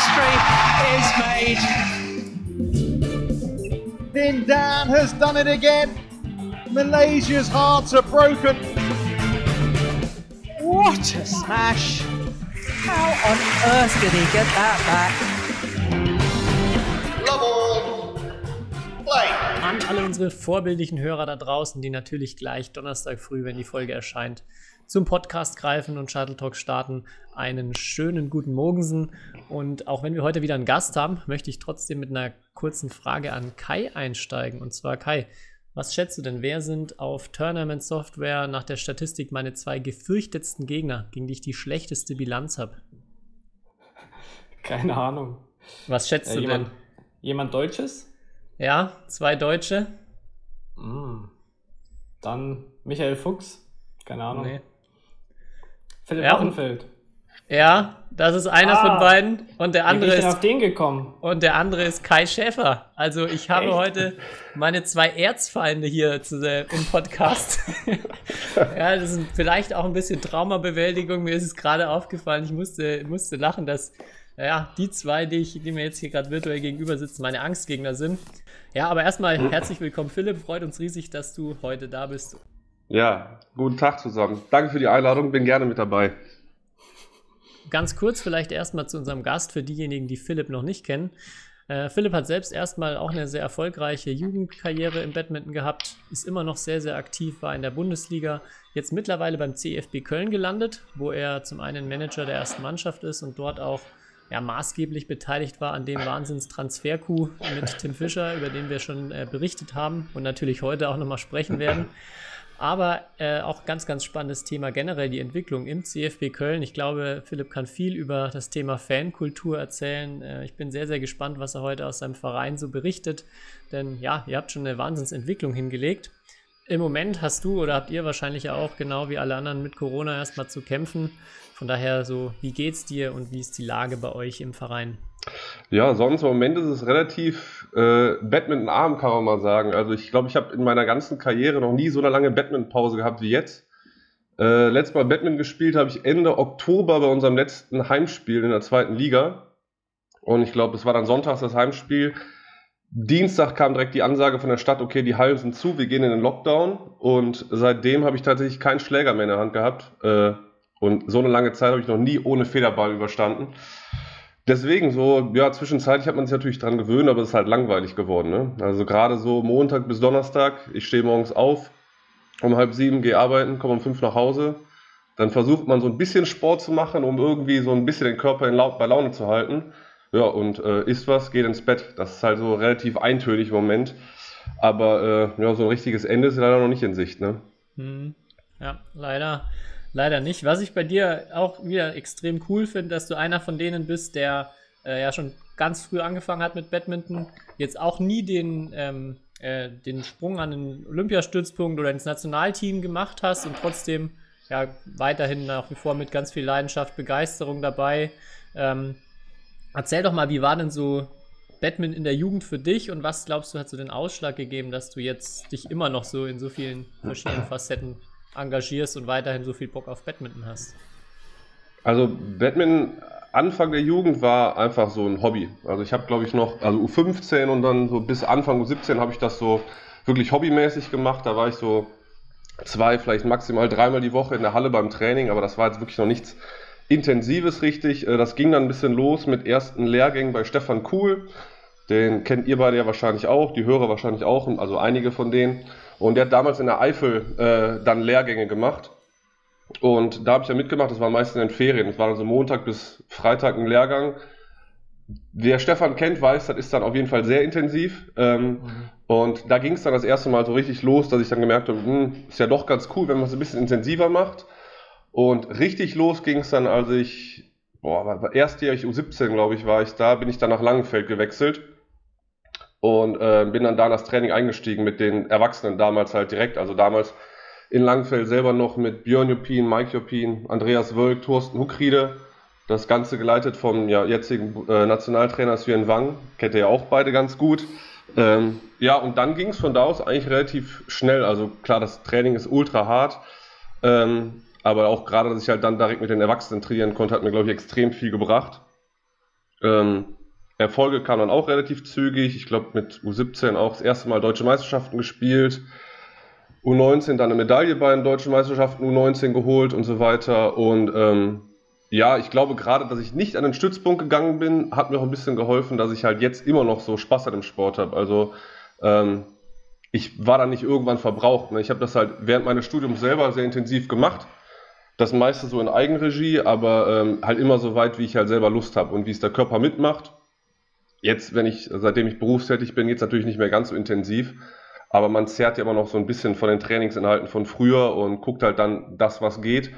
history is made. Then Dan has done it again. Malaysia's hearts are broken. What a smash! How on earth did he get that back? An alle unsere vorbildlichen Hörer da draußen, die natürlich gleich Donnerstag früh, wenn die Folge erscheint, zum Podcast greifen und Shuttle Talk starten. Einen schönen guten Morgensen. Und auch wenn wir heute wieder einen Gast haben, möchte ich trotzdem mit einer kurzen Frage an Kai einsteigen. Und zwar, Kai, was schätzt du denn? Wer sind auf Tournament Software nach der Statistik meine zwei gefürchtetsten Gegner, gegen die ich die schlechteste Bilanz habe? Keine Ahnung. Was schätzt Äh, du jemand, denn? jemand Deutsches? Ja, zwei Deutsche? Mm. Dann Michael Fuchs? Keine Ahnung. Nee. Philipp Ja. Wachenfeld. Ja, das ist einer Ah. von beiden und der andere ist auf den gekommen? und der andere ist Kai Schäfer. Also ich habe Echt? heute meine zwei Erzfeinde hier zu, äh, im Podcast. ja, das ist vielleicht auch ein bisschen Traumabewältigung. Mir ist es gerade aufgefallen. Ich musste, musste lachen, dass ja, die zwei, die, ich, die mir jetzt hier gerade virtuell gegenüber sitzen, meine Angstgegner sind. Ja, aber erstmal herzlich willkommen, Philipp. Freut uns riesig, dass du heute da bist. Ja, guten Tag zusammen. Danke für die Einladung, bin gerne mit dabei. Ganz kurz vielleicht erstmal zu unserem Gast für diejenigen, die Philipp noch nicht kennen. Äh, Philipp hat selbst erstmal auch eine sehr erfolgreiche Jugendkarriere im Badminton gehabt, ist immer noch sehr, sehr aktiv, war in der Bundesliga, jetzt mittlerweile beim CFB Köln gelandet, wo er zum einen Manager der ersten Mannschaft ist und dort auch ja, maßgeblich beteiligt war an dem Wahnsinns-Transfer-Coup mit Tim Fischer, über den wir schon äh, berichtet haben und natürlich heute auch nochmal sprechen werden. Aber äh, auch ganz, ganz spannendes Thema generell die Entwicklung im CFB Köln. Ich glaube, Philipp kann viel über das Thema Fankultur erzählen. Äh, ich bin sehr, sehr gespannt, was er heute aus seinem Verein so berichtet. Denn ja, ihr habt schon eine Wahnsinnsentwicklung hingelegt. Im Moment hast du oder habt ihr wahrscheinlich auch genau wie alle anderen mit Corona erstmal zu kämpfen. Von daher so, wie geht's dir und wie ist die Lage bei euch im Verein? Ja, sonst im Moment ist es relativ äh, Badminton-arm, kann man mal sagen. Also ich glaube, ich habe in meiner ganzen Karriere noch nie so eine lange Badminton-Pause gehabt wie jetzt. Äh, letztes Mal Badminton gespielt habe ich Ende Oktober bei unserem letzten Heimspiel in der zweiten Liga. Und ich glaube, es war dann sonntags das Heimspiel. Dienstag kam direkt die Ansage von der Stadt, okay, die Hallen sind zu, wir gehen in den Lockdown. Und seitdem habe ich tatsächlich keinen Schläger mehr in der Hand gehabt. Äh, und so eine lange Zeit habe ich noch nie ohne Federball überstanden. Deswegen so, ja, zwischenzeitlich hat man sich natürlich dran gewöhnt, aber es ist halt langweilig geworden. Ne? Also gerade so Montag bis Donnerstag, ich stehe morgens auf, um halb sieben gehe arbeiten, komme um fünf nach Hause. Dann versucht man so ein bisschen Sport zu machen, um irgendwie so ein bisschen den Körper in Lau bei Laune zu halten. Ja, und äh, isst was, geht ins Bett. Das ist halt so relativ eintönig im Moment. Aber äh, ja, so ein richtiges Ende ist leider noch nicht in Sicht. Ne? Hm, ja, leider, leider nicht. Was ich bei dir auch wieder extrem cool finde, dass du einer von denen bist, der äh, ja schon ganz früh angefangen hat mit Badminton, jetzt auch nie den, ähm, äh, den Sprung an den Olympiastützpunkt oder ins Nationalteam gemacht hast und trotzdem ja weiterhin nach wie vor mit ganz viel Leidenschaft, Begeisterung dabei. Ähm, erzähl doch mal, wie war denn so Badminton in der Jugend für dich und was glaubst du hat so den Ausschlag gegeben, dass du jetzt dich immer noch so in so vielen verschiedenen Facetten engagierst und weiterhin so viel Bock auf Badminton hast? Also Badminton Anfang der Jugend war einfach so ein Hobby. Also ich habe glaube ich noch, also U15 und dann so bis Anfang U17 habe ich das so wirklich hobbymäßig gemacht. Da war ich so zwei, vielleicht maximal dreimal die Woche in der Halle beim Training, aber das war jetzt wirklich noch nichts Intensives richtig. Äh, Das ging dann ein bisschen los mit ersten Lehrgängen bei Stefan Kuhl. Den kennt ihr beide ja wahrscheinlich auch, die Hörer wahrscheinlich auch, also einige von denen. Und der hat damals in der Eifel äh, dann Lehrgänge gemacht. Und da habe ich ja mitgemacht, das war meistens in den Ferien. Das war dann so Montag bis Freitag ein Lehrgang. Wer Stefan kennt, weiß, das ist dann auf jeden Fall sehr intensiv. Ähm, Und da ging es dann das erste Mal so richtig los, dass ich dann gemerkt habe, hm, ist ja doch ganz cool, wenn man es ein bisschen intensiver macht. Und richtig los ging es dann, als ich, boah, war- erstjährig U17, glaube ich, war ich da, bin ich dann nach Langenfeld gewechselt und äh, bin dann da in das Training eingestiegen mit den Erwachsenen damals halt direkt. Also damals in Langenfeld selber noch mit Björn Jopin, Mike Jopin, Andreas Wölk, Thorsten Huckriede. Das Ganze geleitet vom ja, jetzigen äh, Nationaltrainer Sven Wang. Kennt ihr ja auch beide ganz gut. Ähm, ja, und dann ging es von da aus eigentlich relativ schnell. Also klar, das Training ist ultra hart. Ähm, aber auch gerade, dass ich halt dann direkt mit den Erwachsenen trainieren konnte, hat mir, glaube ich, extrem viel gebracht. Ähm, Erfolge kamen dann auch relativ zügig. Ich glaube, mit U17 auch das erste Mal deutsche Meisterschaften gespielt. U19 dann eine Medaille bei den deutschen Meisterschaften U19 geholt und so weiter. Und ähm, ja, ich glaube gerade, dass ich nicht an den Stützpunkt gegangen bin, hat mir auch ein bisschen geholfen, dass ich halt jetzt immer noch so Spaß an dem Sport habe. Also ähm, ich war da nicht irgendwann verbraucht. Ne? Ich habe das halt während meines Studiums selber sehr intensiv gemacht. Das meiste so in Eigenregie, aber ähm, halt immer so weit, wie ich halt selber Lust habe und wie es der Körper mitmacht. Jetzt, wenn ich, seitdem ich berufstätig bin, jetzt natürlich nicht mehr ganz so intensiv, aber man zerrt ja immer noch so ein bisschen von den Trainingsinhalten von früher und guckt halt dann das, was geht,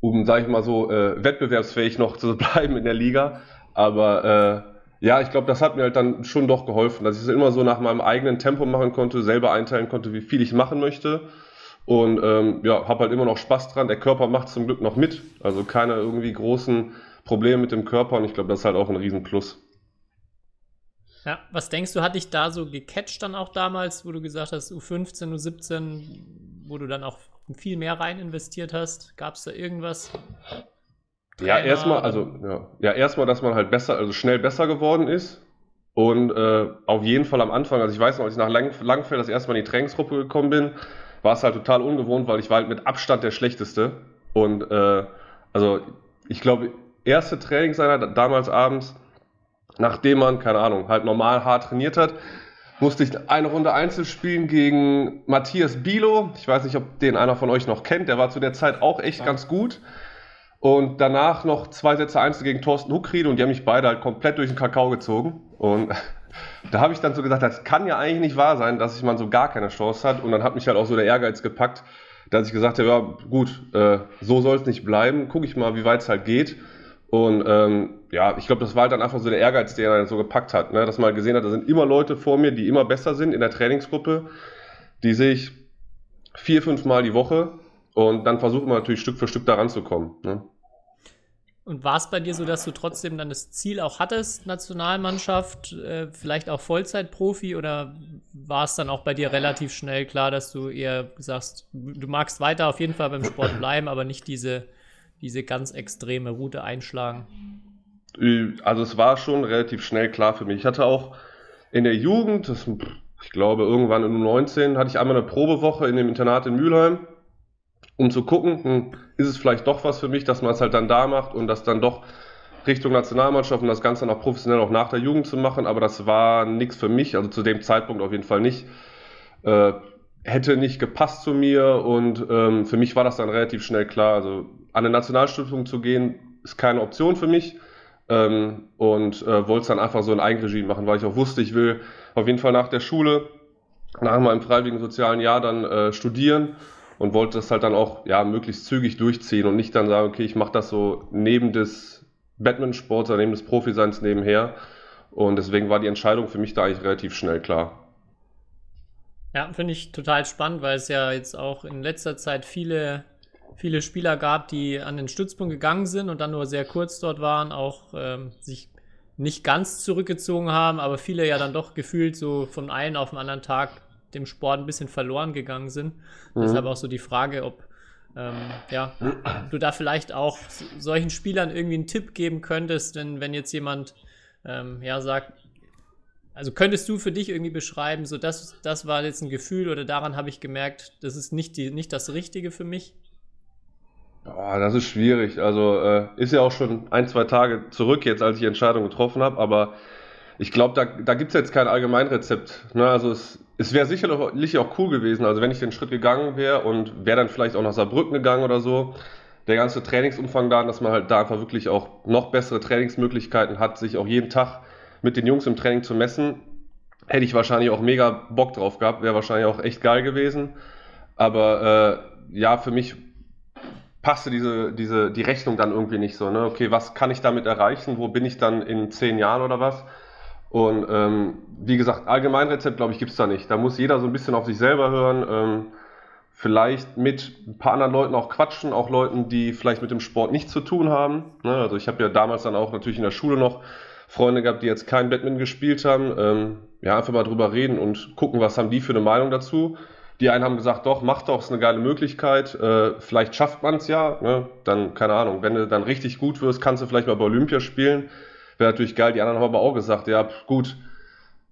um, sag ich mal so, äh, wettbewerbsfähig noch zu bleiben in der Liga. Aber äh, ja, ich glaube, das hat mir halt dann schon doch geholfen, dass ich es immer so nach meinem eigenen Tempo machen konnte, selber einteilen konnte, wie viel ich machen möchte. Und ähm, ja, habe halt immer noch Spaß dran. Der Körper macht zum Glück noch mit. Also keine irgendwie großen Probleme mit dem Körper. Und ich glaube, das ist halt auch ein Riesenplus. Ja, was denkst du, hat dich da so gecatcht dann auch damals, wo du gesagt hast, U15, U17, wo du dann auch viel mehr rein investiert hast? Gab es da irgendwas? Ja, erstmal, also ja, ja erstmal, dass man halt besser, also schnell besser geworden ist. Und äh, auf jeden Fall am Anfang, also ich weiß noch, als ich nach Lang Langfeld das erste Mal in die Trainingsgruppe gekommen bin, war es halt total ungewohnt, weil ich war halt mit Abstand der Schlechteste. Und äh, also ich glaube, erste Trainingseinheit damals abends, nachdem man, keine Ahnung, halt normal hart trainiert hat, musste ich eine Runde Einzel spielen gegen Matthias Bilo. Ich weiß nicht, ob den einer von euch noch kennt. Der war zu der Zeit auch echt ja. ganz gut. Und danach noch zwei Sätze Einzel gegen Thorsten Huckried und die haben mich beide halt komplett durch den Kakao gezogen. Und da habe ich dann so gesagt, das kann ja eigentlich nicht wahr sein, dass ich man so gar keine Chance hat. Und dann hat mich halt auch so der Ehrgeiz gepackt, dass ich gesagt habe, ja gut, äh, so soll es nicht bleiben. Gucke ich mal, wie weit es halt geht. Und ähm, ja, ich glaube, das war halt dann einfach so der Ehrgeiz, der er so gepackt hat, ne? dass man halt gesehen hat, da sind immer Leute vor mir, die immer besser sind in der Trainingsgruppe. Die sehe ich vier, fünf Mal die Woche und dann versucht man natürlich Stück für Stück da ranzukommen. Ne? Und war es bei dir so, dass du trotzdem dann das Ziel auch hattest, Nationalmannschaft, äh, vielleicht auch Vollzeitprofi, oder war es dann auch bei dir relativ schnell klar, dass du eher sagst, du magst weiter auf jeden Fall beim Sport bleiben, aber nicht diese diese ganz extreme Route einschlagen? Also es war schon relativ schnell klar für mich. Ich hatte auch in der Jugend, das, ich glaube irgendwann in 19, hatte ich einmal eine Probewoche in dem Internat in Mülheim, um zu gucken, hm, ist es vielleicht doch was für mich, dass man es halt dann da macht und das dann doch Richtung Nationalmannschaft und das Ganze auch professionell auch nach der Jugend zu machen, aber das war nichts für mich, also zu dem Zeitpunkt auf jeden Fall nicht. Äh, hätte nicht gepasst zu mir und ähm, für mich war das dann relativ schnell klar. Also an eine Nationalstiftung zu gehen, ist keine Option für mich. Ähm, und äh, wollte es dann einfach so in Eigenregie machen, weil ich auch wusste, ich will auf jeden Fall nach der Schule, nach meinem freiwilligen sozialen Jahr dann äh, studieren und wollte das halt dann auch ja, möglichst zügig durchziehen und nicht dann sagen, okay, ich mache das so neben des Badmintonsports oder neben des Profiseins nebenher. Und deswegen war die Entscheidung für mich da eigentlich relativ schnell klar. Ja, finde ich total spannend, weil es ja jetzt auch in letzter Zeit viele viele Spieler gab, die an den Stützpunkt gegangen sind und dann nur sehr kurz dort waren, auch ähm, sich nicht ganz zurückgezogen haben, aber viele ja dann doch gefühlt so von einem auf den anderen Tag dem Sport ein bisschen verloren gegangen sind. Mhm. Deshalb auch so die Frage, ob ähm, ja, du da vielleicht auch solchen Spielern irgendwie einen Tipp geben könntest, denn wenn jetzt jemand ähm, ja sagt, also könntest du für dich irgendwie beschreiben, so das, das war jetzt ein Gefühl oder daran habe ich gemerkt, das ist nicht, die, nicht das Richtige für mich? Boah, das ist schwierig. Also äh, ist ja auch schon ein, zwei Tage zurück jetzt, als ich die Entscheidung getroffen habe, aber ich glaube, da, da gibt es jetzt kein Allgemeinrezept. Ne? Also es, es wäre sicherlich auch cool gewesen, also wenn ich den Schritt gegangen wäre und wäre dann vielleicht auch nach Saarbrücken gegangen oder so, der ganze Trainingsumfang da, dass man halt da einfach wirklich auch noch bessere Trainingsmöglichkeiten hat, sich auch jeden Tag mit den Jungs im Training zu messen, hätte ich wahrscheinlich auch mega Bock drauf gehabt, wäre wahrscheinlich auch echt geil gewesen. Aber äh, ja, für mich passte diese, diese, die Rechnung dann irgendwie nicht so. Ne? Okay, was kann ich damit erreichen? Wo bin ich dann in zehn Jahren oder was? Und ähm, wie gesagt, Allgemeinrezept, glaube ich, gibt es da nicht. Da muss jeder so ein bisschen auf sich selber hören. Ähm, vielleicht mit ein paar anderen Leuten auch quatschen, auch Leuten, die vielleicht mit dem Sport nichts zu tun haben. Ne? Also ich habe ja damals dann auch natürlich in der Schule noch Freunde gehabt, die jetzt kein Badminton gespielt haben. Ähm, ja, einfach mal drüber reden und gucken, was haben die für eine Meinung dazu. Die einen haben gesagt, doch, mach doch, ist eine geile Möglichkeit. Äh, vielleicht schafft man es ja. Ne? Dann, keine Ahnung, wenn du dann richtig gut wirst, kannst du vielleicht mal bei Olympia spielen. wäre natürlich geil. Die anderen haben aber auch gesagt, ja, gut,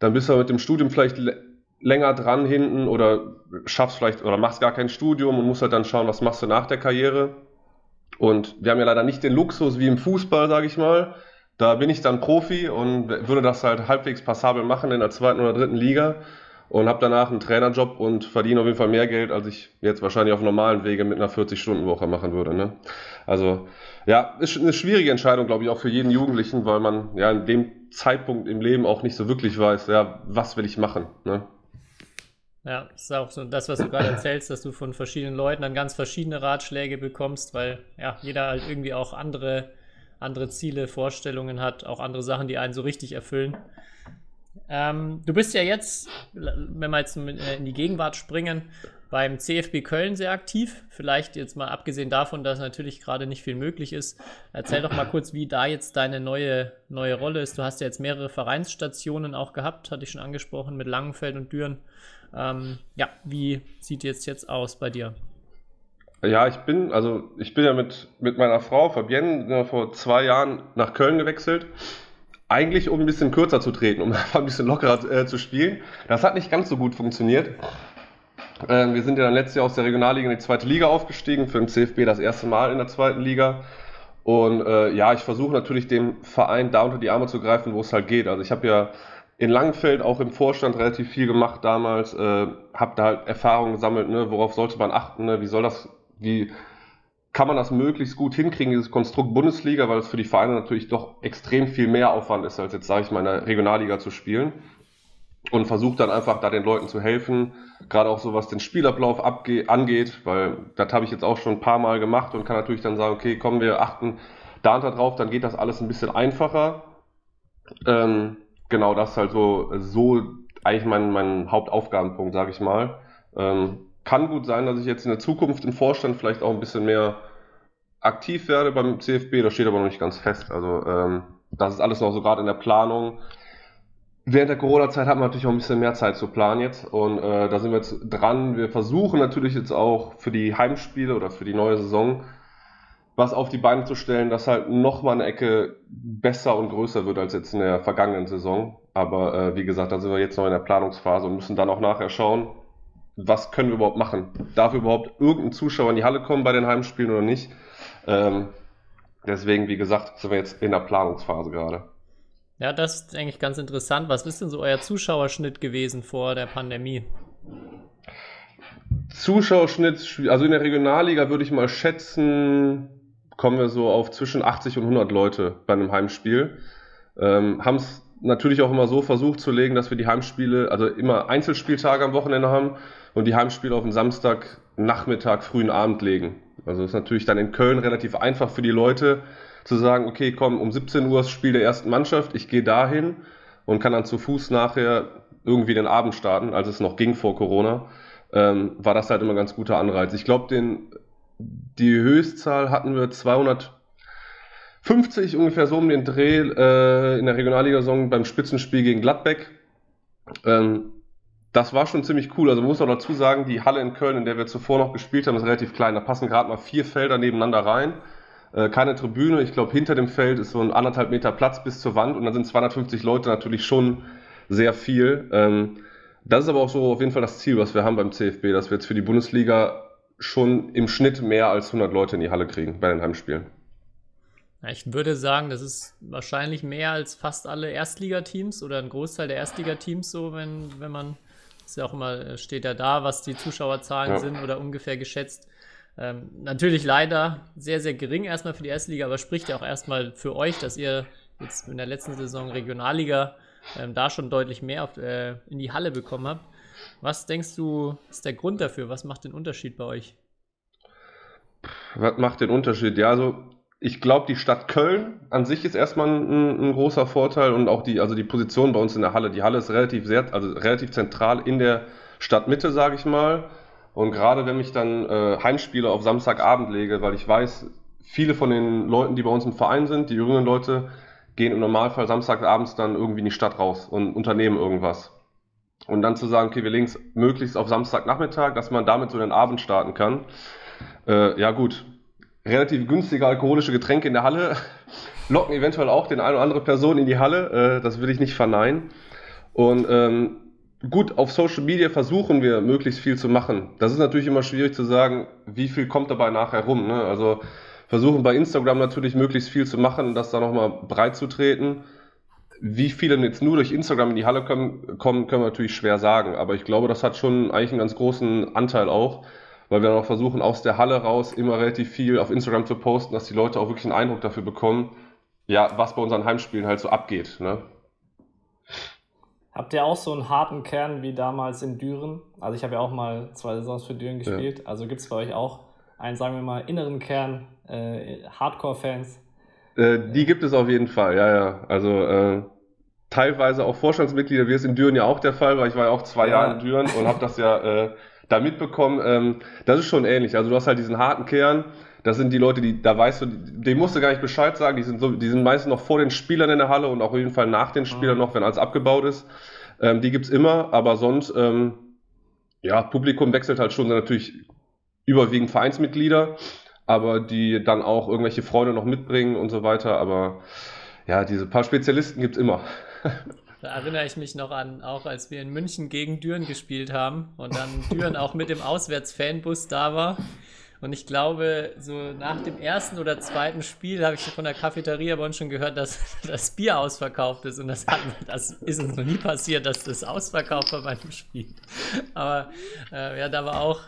dann bist du mit dem Studium vielleicht länger dran hinten oder schaffst vielleicht oder machst gar kein Studium und musst halt dann schauen, was machst du nach der Karriere. Und wir haben ja leider nicht den Luxus wie im Fußball, sage ich mal. Da bin ich dann Profi und würde das halt halbwegs passabel machen in der zweiten oder dritten Liga und habe danach einen Trainerjob und verdiene auf jeden Fall mehr Geld, als ich jetzt wahrscheinlich auf normalen Wege mit einer 40-Stunden-Woche machen würde. Ne? Also ja, ist eine schwierige Entscheidung, glaube ich, auch für jeden Jugendlichen, weil man ja in dem Zeitpunkt im Leben auch nicht so wirklich weiß, ja, was will ich machen. Ne? Ja, das ist auch so das, was du gerade erzählst, dass du von verschiedenen Leuten dann ganz verschiedene Ratschläge bekommst, weil ja, jeder halt irgendwie auch andere, andere Ziele, Vorstellungen hat, auch andere Sachen, die einen so richtig erfüllen. Ähm, du bist ja jetzt, wenn wir jetzt äh, in die Gegenwart springen, beim CFB Köln sehr aktiv. Vielleicht jetzt mal abgesehen davon, dass natürlich gerade nicht viel möglich ist. Erzähl doch mal kurz, wie da jetzt deine neue, neue Rolle ist. Du hast ja jetzt mehrere Vereinsstationen auch gehabt, hatte ich schon angesprochen, mit Langenfeld und Düren. Ähm, ja, wie sieht jetzt jetzt aus bei dir? Ja, ich bin, also ich bin ja mit, mit meiner Frau Fabienne vor zwei Jahren nach Köln gewechselt. Eigentlich, um ein bisschen kürzer zu treten, um einfach ein bisschen lockerer äh, zu spielen. Das hat nicht ganz so gut funktioniert. Äh, wir sind ja dann letztes Jahr aus der Regionalliga in die zweite Liga aufgestiegen, für den CFB das erste Mal in der zweiten Liga. Und äh, ja, ich versuche natürlich dem Verein da unter die Arme zu greifen, wo es halt geht. Also ich habe ja in Langenfeld auch im Vorstand relativ viel gemacht damals, äh, habe da halt Erfahrungen gesammelt, ne, worauf sollte man achten, ne, wie soll das, wie kann man das möglichst gut hinkriegen, dieses Konstrukt Bundesliga, weil es für die Vereine natürlich doch extrem viel mehr Aufwand ist, als jetzt, sage ich mal, in der Regionalliga zu spielen. Und versucht dann einfach da den Leuten zu helfen, gerade auch so was den Spielablauf angeht, weil das habe ich jetzt auch schon ein paar Mal gemacht und kann natürlich dann sagen, okay, kommen wir achten da und da drauf, dann geht das alles ein bisschen einfacher. Ähm, genau, das ist halt so, so eigentlich mein, mein Hauptaufgabenpunkt, sage ich mal. Ähm, kann gut sein, dass ich jetzt in der Zukunft im Vorstand vielleicht auch ein bisschen mehr aktiv werde beim CFB, das steht aber noch nicht ganz fest. Also ähm, das ist alles noch so gerade in der Planung. Während der Corona-Zeit haben wir natürlich auch ein bisschen mehr Zeit zu planen jetzt und äh, da sind wir jetzt dran. Wir versuchen natürlich jetzt auch für die Heimspiele oder für die neue Saison was auf die Beine zu stellen, das halt nochmal eine Ecke besser und größer wird als jetzt in der vergangenen Saison. Aber äh, wie gesagt, da sind wir jetzt noch in der Planungsphase und müssen dann auch nachher schauen, was können wir überhaupt machen. Darf überhaupt irgendein Zuschauer in die Halle kommen bei den Heimspielen oder nicht? Ähm, deswegen, wie gesagt, sind wir jetzt in der Planungsphase gerade. Ja, das ist eigentlich ganz interessant. Was ist denn so euer Zuschauerschnitt gewesen vor der Pandemie? Zuschauerschnitt, also in der Regionalliga würde ich mal schätzen, kommen wir so auf zwischen 80 und 100 Leute bei einem Heimspiel. Ähm, haben es natürlich auch immer so versucht zu legen, dass wir die Heimspiele, also immer Einzelspieltage am Wochenende haben und die Heimspiele auf den Samstag, Nachmittag, frühen Abend legen. Also ist natürlich dann in Köln relativ einfach für die Leute zu sagen, okay, komm, um 17 Uhr ist Spiel der ersten Mannschaft, ich gehe dahin und kann dann zu Fuß nachher irgendwie den Abend starten, als es noch ging vor Corona, ähm, war das halt immer ein ganz guter Anreiz. Ich glaube, die Höchstzahl hatten wir 250 ungefähr so um den Dreh äh, in der Regionalliga-Saison beim Spitzenspiel gegen Gladbeck. Ähm, das war schon ziemlich cool. Also man muss auch dazu sagen, die Halle in Köln, in der wir zuvor noch gespielt haben, ist relativ klein. Da passen gerade mal vier Felder nebeneinander rein. Äh, keine Tribüne. Ich glaube, hinter dem Feld ist so ein anderthalb Meter Platz bis zur Wand und dann sind 250 Leute natürlich schon sehr viel. Ähm, das ist aber auch so auf jeden Fall das Ziel, was wir haben beim CFB, dass wir jetzt für die Bundesliga schon im Schnitt mehr als 100 Leute in die Halle kriegen bei den Heimspielen. Ich würde sagen, das ist wahrscheinlich mehr als fast alle Erstligateams oder ein Großteil der Erstligateams so, wenn, wenn man, ist ja auch immer, steht ja da, was die Zuschauerzahlen ja. sind oder ungefähr geschätzt. Ähm, natürlich leider sehr, sehr gering erstmal für die Erstliga, aber spricht ja auch erstmal für euch, dass ihr jetzt in der letzten Saison Regionalliga ähm, da schon deutlich mehr auf, äh, in die Halle bekommen habt. Was denkst du, ist der Grund dafür? Was macht den Unterschied bei euch? Was macht den Unterschied? Ja, also ich glaube, die Stadt Köln an sich ist erstmal ein, ein, großer Vorteil und auch die, also die Position bei uns in der Halle. Die Halle ist relativ sehr, also relativ zentral in der Stadtmitte, sage ich mal. Und gerade wenn ich dann äh, Heimspiele auf Samstagabend lege, weil ich weiß, viele von den Leuten, die bei uns im Verein sind, die jüngeren Leute, gehen im Normalfall Samstagabends dann irgendwie in die Stadt raus und unternehmen irgendwas. Und dann zu sagen, okay, wir legen es möglichst auf Samstagnachmittag, dass man damit so den Abend starten kann. Äh, ja gut, relativ günstige alkoholische Getränke in der Halle locken eventuell auch den eine oder andere Person in die Halle. Äh, das will ich nicht verneinen. Und ähm, gut, auf Social Media versuchen wir möglichst viel zu machen. Das ist natürlich immer schwierig zu sagen, wie viel kommt dabei nachher rum. Ne? Also versuchen bei Instagram natürlich möglichst viel zu machen, das da nochmal breit zu treten. Wie viele jetzt nur durch Instagram in die Halle kommen, können wir natürlich schwer sagen. Aber ich glaube, das hat schon eigentlich einen ganz großen Anteil auch, weil wir auch versuchen, aus der Halle raus immer relativ viel auf Instagram zu posten, dass die Leute auch wirklich einen Eindruck dafür bekommen, ja, was bei unseren Heimspielen halt so abgeht. Ne? Habt ihr auch so einen harten Kern wie damals in Düren? Also ich habe ja auch mal zwei Saisons für Düren gespielt. Ja. Also gibt es bei euch auch einen, sagen wir mal, inneren Kern, äh, Hardcore-Fans? Äh, die gibt es auf jeden Fall, ja, ja. Also äh, teilweise auch Vorstandsmitglieder, wie es in Düren ja auch der Fall war. Ich war ja auch zwei ja. Jahre in Düren und habe das ja äh, da mitbekommen. Ähm, das ist schon ähnlich. Also du hast halt diesen harten Kern. Das sind die Leute, die, da weißt du, dem musst du gar nicht Bescheid sagen. Die sind, so, die sind meistens noch vor den Spielern in der Halle und auch auf jeden Fall nach den Spielern mhm. noch, wenn alles abgebaut ist. Ähm, die gibt's immer, aber sonst, ähm, ja, Publikum wechselt halt schon natürlich überwiegend Vereinsmitglieder, aber die dann auch irgendwelche Freunde noch mitbringen und so weiter. Aber ja, diese paar Spezialisten gibt's immer. Da erinnere ich mich noch an, auch als wir in München gegen Düren gespielt haben und dann Düren auch mit dem Auswärtsfanbus da war. Und ich glaube, so nach dem ersten oder zweiten Spiel habe ich von der Cafeteria bei uns schon gehört, dass das Bier ausverkauft ist. Und das, hat, das ist uns noch nie passiert, dass das ausverkauft war bei einem Spiel. Aber äh, ja, da war auch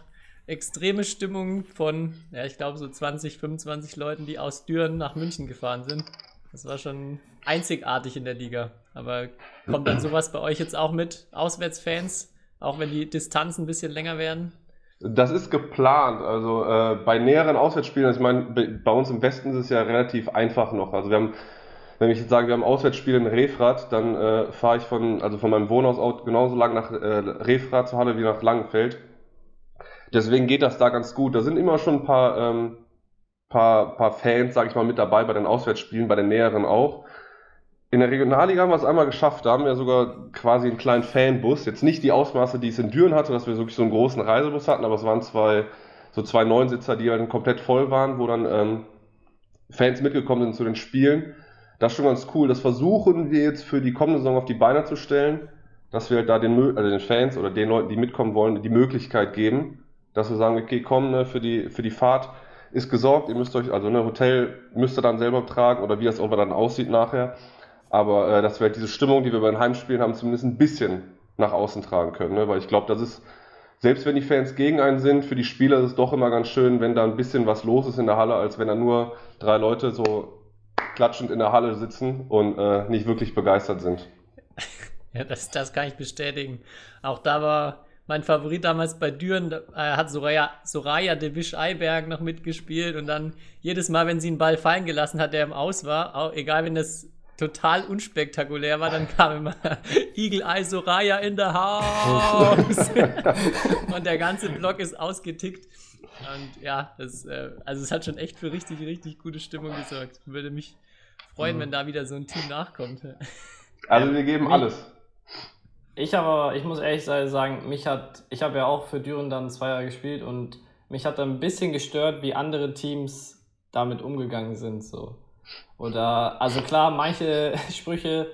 extreme Stimmung von, ja, ich glaube, so 20, 25 Leuten, die aus Düren nach München gefahren sind. Das war schon einzigartig in der Liga. Aber kommt dann sowas bei euch jetzt auch mit Auswärtsfans, auch wenn die Distanzen ein bisschen länger werden? Das ist geplant. Also äh, bei näheren Auswärtsspielen, also ich meine, bei uns im Westen ist es ja relativ einfach noch. Also wir haben, wenn ich jetzt sage, wir haben Auswärtsspiele in Refrat, dann äh, fahre ich von, also von meinem Wohnhaus aus genauso lang nach äh, Refrat zur Halle wie nach Langenfeld. Deswegen geht das da ganz gut. Da sind immer schon ein paar, ähm, paar, paar Fans, sage ich mal, mit dabei bei den Auswärtsspielen, bei den näheren auch. In der Regionalliga haben wir es einmal geschafft. Da haben wir sogar quasi einen kleinen Fanbus. Jetzt nicht die Ausmaße, die es in Düren hatte, dass wir wirklich so einen großen Reisebus hatten, aber es waren zwei, so zwei Neunsitzer, die halt komplett voll waren, wo dann ähm, Fans mitgekommen sind zu den Spielen. Das ist schon ganz cool. Das versuchen wir jetzt für die kommende Saison auf die Beine zu stellen, dass wir halt da den, also den Fans oder den Leuten, die mitkommen wollen, die Möglichkeit geben, dass wir sagen, okay, komm, ne, für die, für die Fahrt ist gesorgt, ihr müsst euch, also ein ne, Hotel müsst ihr dann selber tragen oder wie das auch dann aussieht nachher. Aber äh, dass wir halt diese Stimmung, die wir bei den Heimspielen haben, zumindest ein bisschen nach außen tragen können. Ne? Weil ich glaube, das ist, selbst wenn die Fans gegen einen sind, für die Spieler ist es doch immer ganz schön, wenn da ein bisschen was los ist in der Halle, als wenn da nur drei Leute so klatschend in der Halle sitzen und äh, nicht wirklich begeistert sind. Ja, das, das kann ich bestätigen. Auch da war mein Favorit damals bei Düren, äh, hat Soraya, Soraya de Wisch Eiberg noch mitgespielt und dann jedes Mal, wenn sie einen Ball fallen gelassen hat, der im Aus war, auch, egal wenn das total unspektakulär war, dann kam immer Eagle Eye Soraya in the house. und der ganze Block ist ausgetickt. Und ja, das, äh, also es hat schon echt für richtig, richtig gute Stimmung gesorgt. Würde mich freuen, mhm. wenn da wieder so ein Team nachkommt. Also wir geben alles. Ich aber, ich muss ehrlich sagen, mich hat, ich habe ja auch für Düren dann zwei Jahre gespielt und mich hat dann ein bisschen gestört, wie andere Teams damit umgegangen sind. So. Oder, also klar, manche Sprüche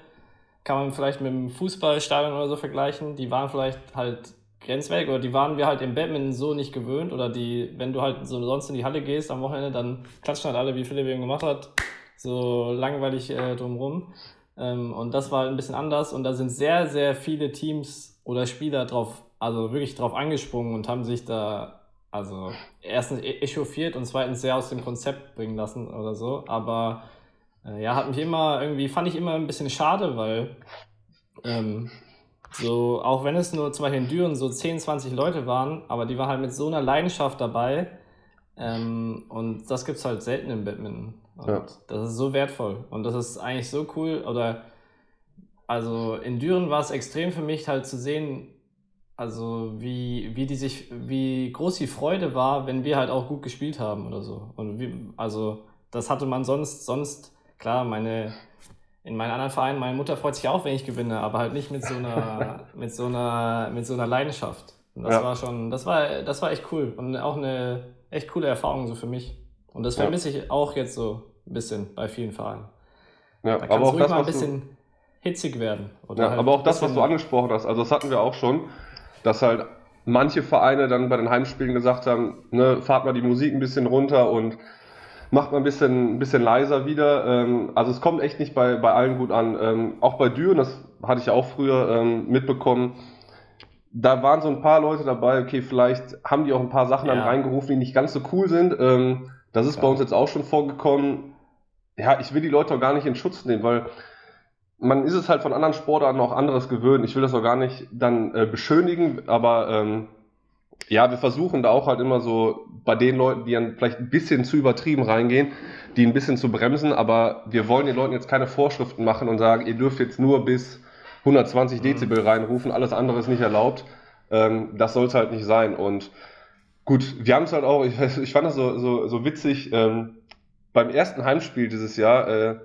kann man vielleicht mit dem Fußballstadion oder so vergleichen. Die waren vielleicht halt grenzwertig oder die waren wir halt im Badminton so nicht gewöhnt. Oder die, wenn du halt so sonst in die Halle gehst am Wochenende, dann klatschen halt alle, wie Philipp eben gemacht hat, so langweilig äh, drumrum. Ähm, und das war halt ein bisschen anders. Und da sind sehr, sehr viele Teams oder Spieler drauf, also wirklich drauf angesprungen und haben sich da also erstens e-, echauffiert und zweitens sehr aus dem Konzept bringen lassen oder so. Aber äh, ja, hat mich immer irgendwie, fand ich immer ein bisschen schade, weil ähm, so, auch wenn es nur zum Beispiel in Düren so 10, 20 Leute waren, aber die waren halt mit so einer Leidenschaft dabei. Ähm, und das gibt es halt selten im Badminton. Und ja. das ist so wertvoll. Und das ist eigentlich so cool. Oder also in Düren war es extrem für mich halt zu sehen, also wie, wie die sich, wie groß die Freude war, wenn wir halt auch gut gespielt haben oder so. Und wie, also das hatte man sonst, sonst klar, meine, in meinen anderen Vereinen, meine Mutter freut sich auch, wenn ich gewinne, aber halt nicht mit so einer, mit so einer, mit so einer Leidenschaft. Und das ja. war schon, das war, das war echt cool und auch eine echt coole Erfahrung so für mich. Und das vermisse ich auch jetzt so ein bisschen bei vielen Vereinen. Ja, Da aber kann es auch ruhig das, mal ein was du, bisschen hitzig werden. Oder ja, halt aber auch das, was bisschen- du angesprochen hast, also das hatten wir auch schon, dass halt manche Vereine dann bei den Heimspielen gesagt haben, ne, fahrt mal die Musik ein bisschen runter und macht mal ein bisschen, ein bisschen leiser wieder. Ähm, also es kommt echt nicht bei, bei allen gut an. Ähm, auch bei Düren, das hatte ich ja auch früher ähm, mitbekommen, da waren so ein paar Leute dabei, okay, vielleicht haben die auch ein paar Sachen dann Ja. reingerufen, die nicht ganz so cool sind. Ähm, das ist Klar. bei uns jetzt auch schon vorgekommen. Ja, ich will die Leute auch gar nicht in Schutz nehmen, weil man ist es halt von anderen Sportarten auch anderes gewöhnt. Ich will das auch gar nicht dann äh, beschönigen, aber ähm, ja, wir versuchen da auch halt immer so bei den Leuten, die dann vielleicht ein bisschen zu übertrieben reingehen, die ein bisschen zu bremsen, aber wir wollen den Leuten jetzt keine Vorschriften machen und sagen, ihr dürft jetzt nur bis 120 Dezibel reinrufen, alles andere ist nicht erlaubt. Ähm, das soll es halt nicht sein. Und gut, wir haben es halt auch, ich, ich fand das so, so, so witzig, ähm, beim ersten Heimspiel dieses Jahr, äh,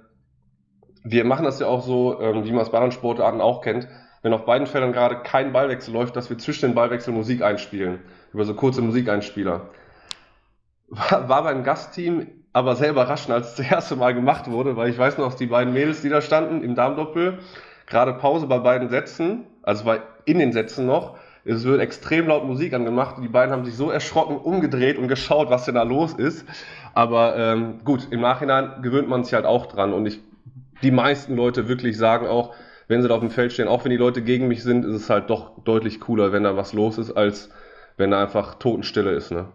wir machen das ja auch so, ähm, wie man es bei anderen Sportarten auch kennt, wenn auf beiden Feldern gerade kein Ballwechsel läuft, dass wir zwischen den Ballwechsel Musik einspielen. Über so kurze Musikeinspieler. War, war beim Gastteam aber sehr überraschend, als es das erste Mal gemacht wurde, weil ich weiß noch, dass die beiden Mädels, die da standen, im Darmdoppel, gerade Pause bei beiden Sätzen, also bei, in den Sätzen noch, es wird extrem laut Musik angemacht und die beiden haben sich so erschrocken umgedreht und geschaut, was denn da los ist. Aber ähm, gut, im Nachhinein gewöhnt man sich halt auch dran und ich, die meisten Leute wirklich sagen auch, wenn sie da auf dem Feld stehen, auch wenn die Leute gegen mich sind, ist es halt doch deutlich cooler, wenn da was los ist, als wenn da einfach Totenstille ist. Ne?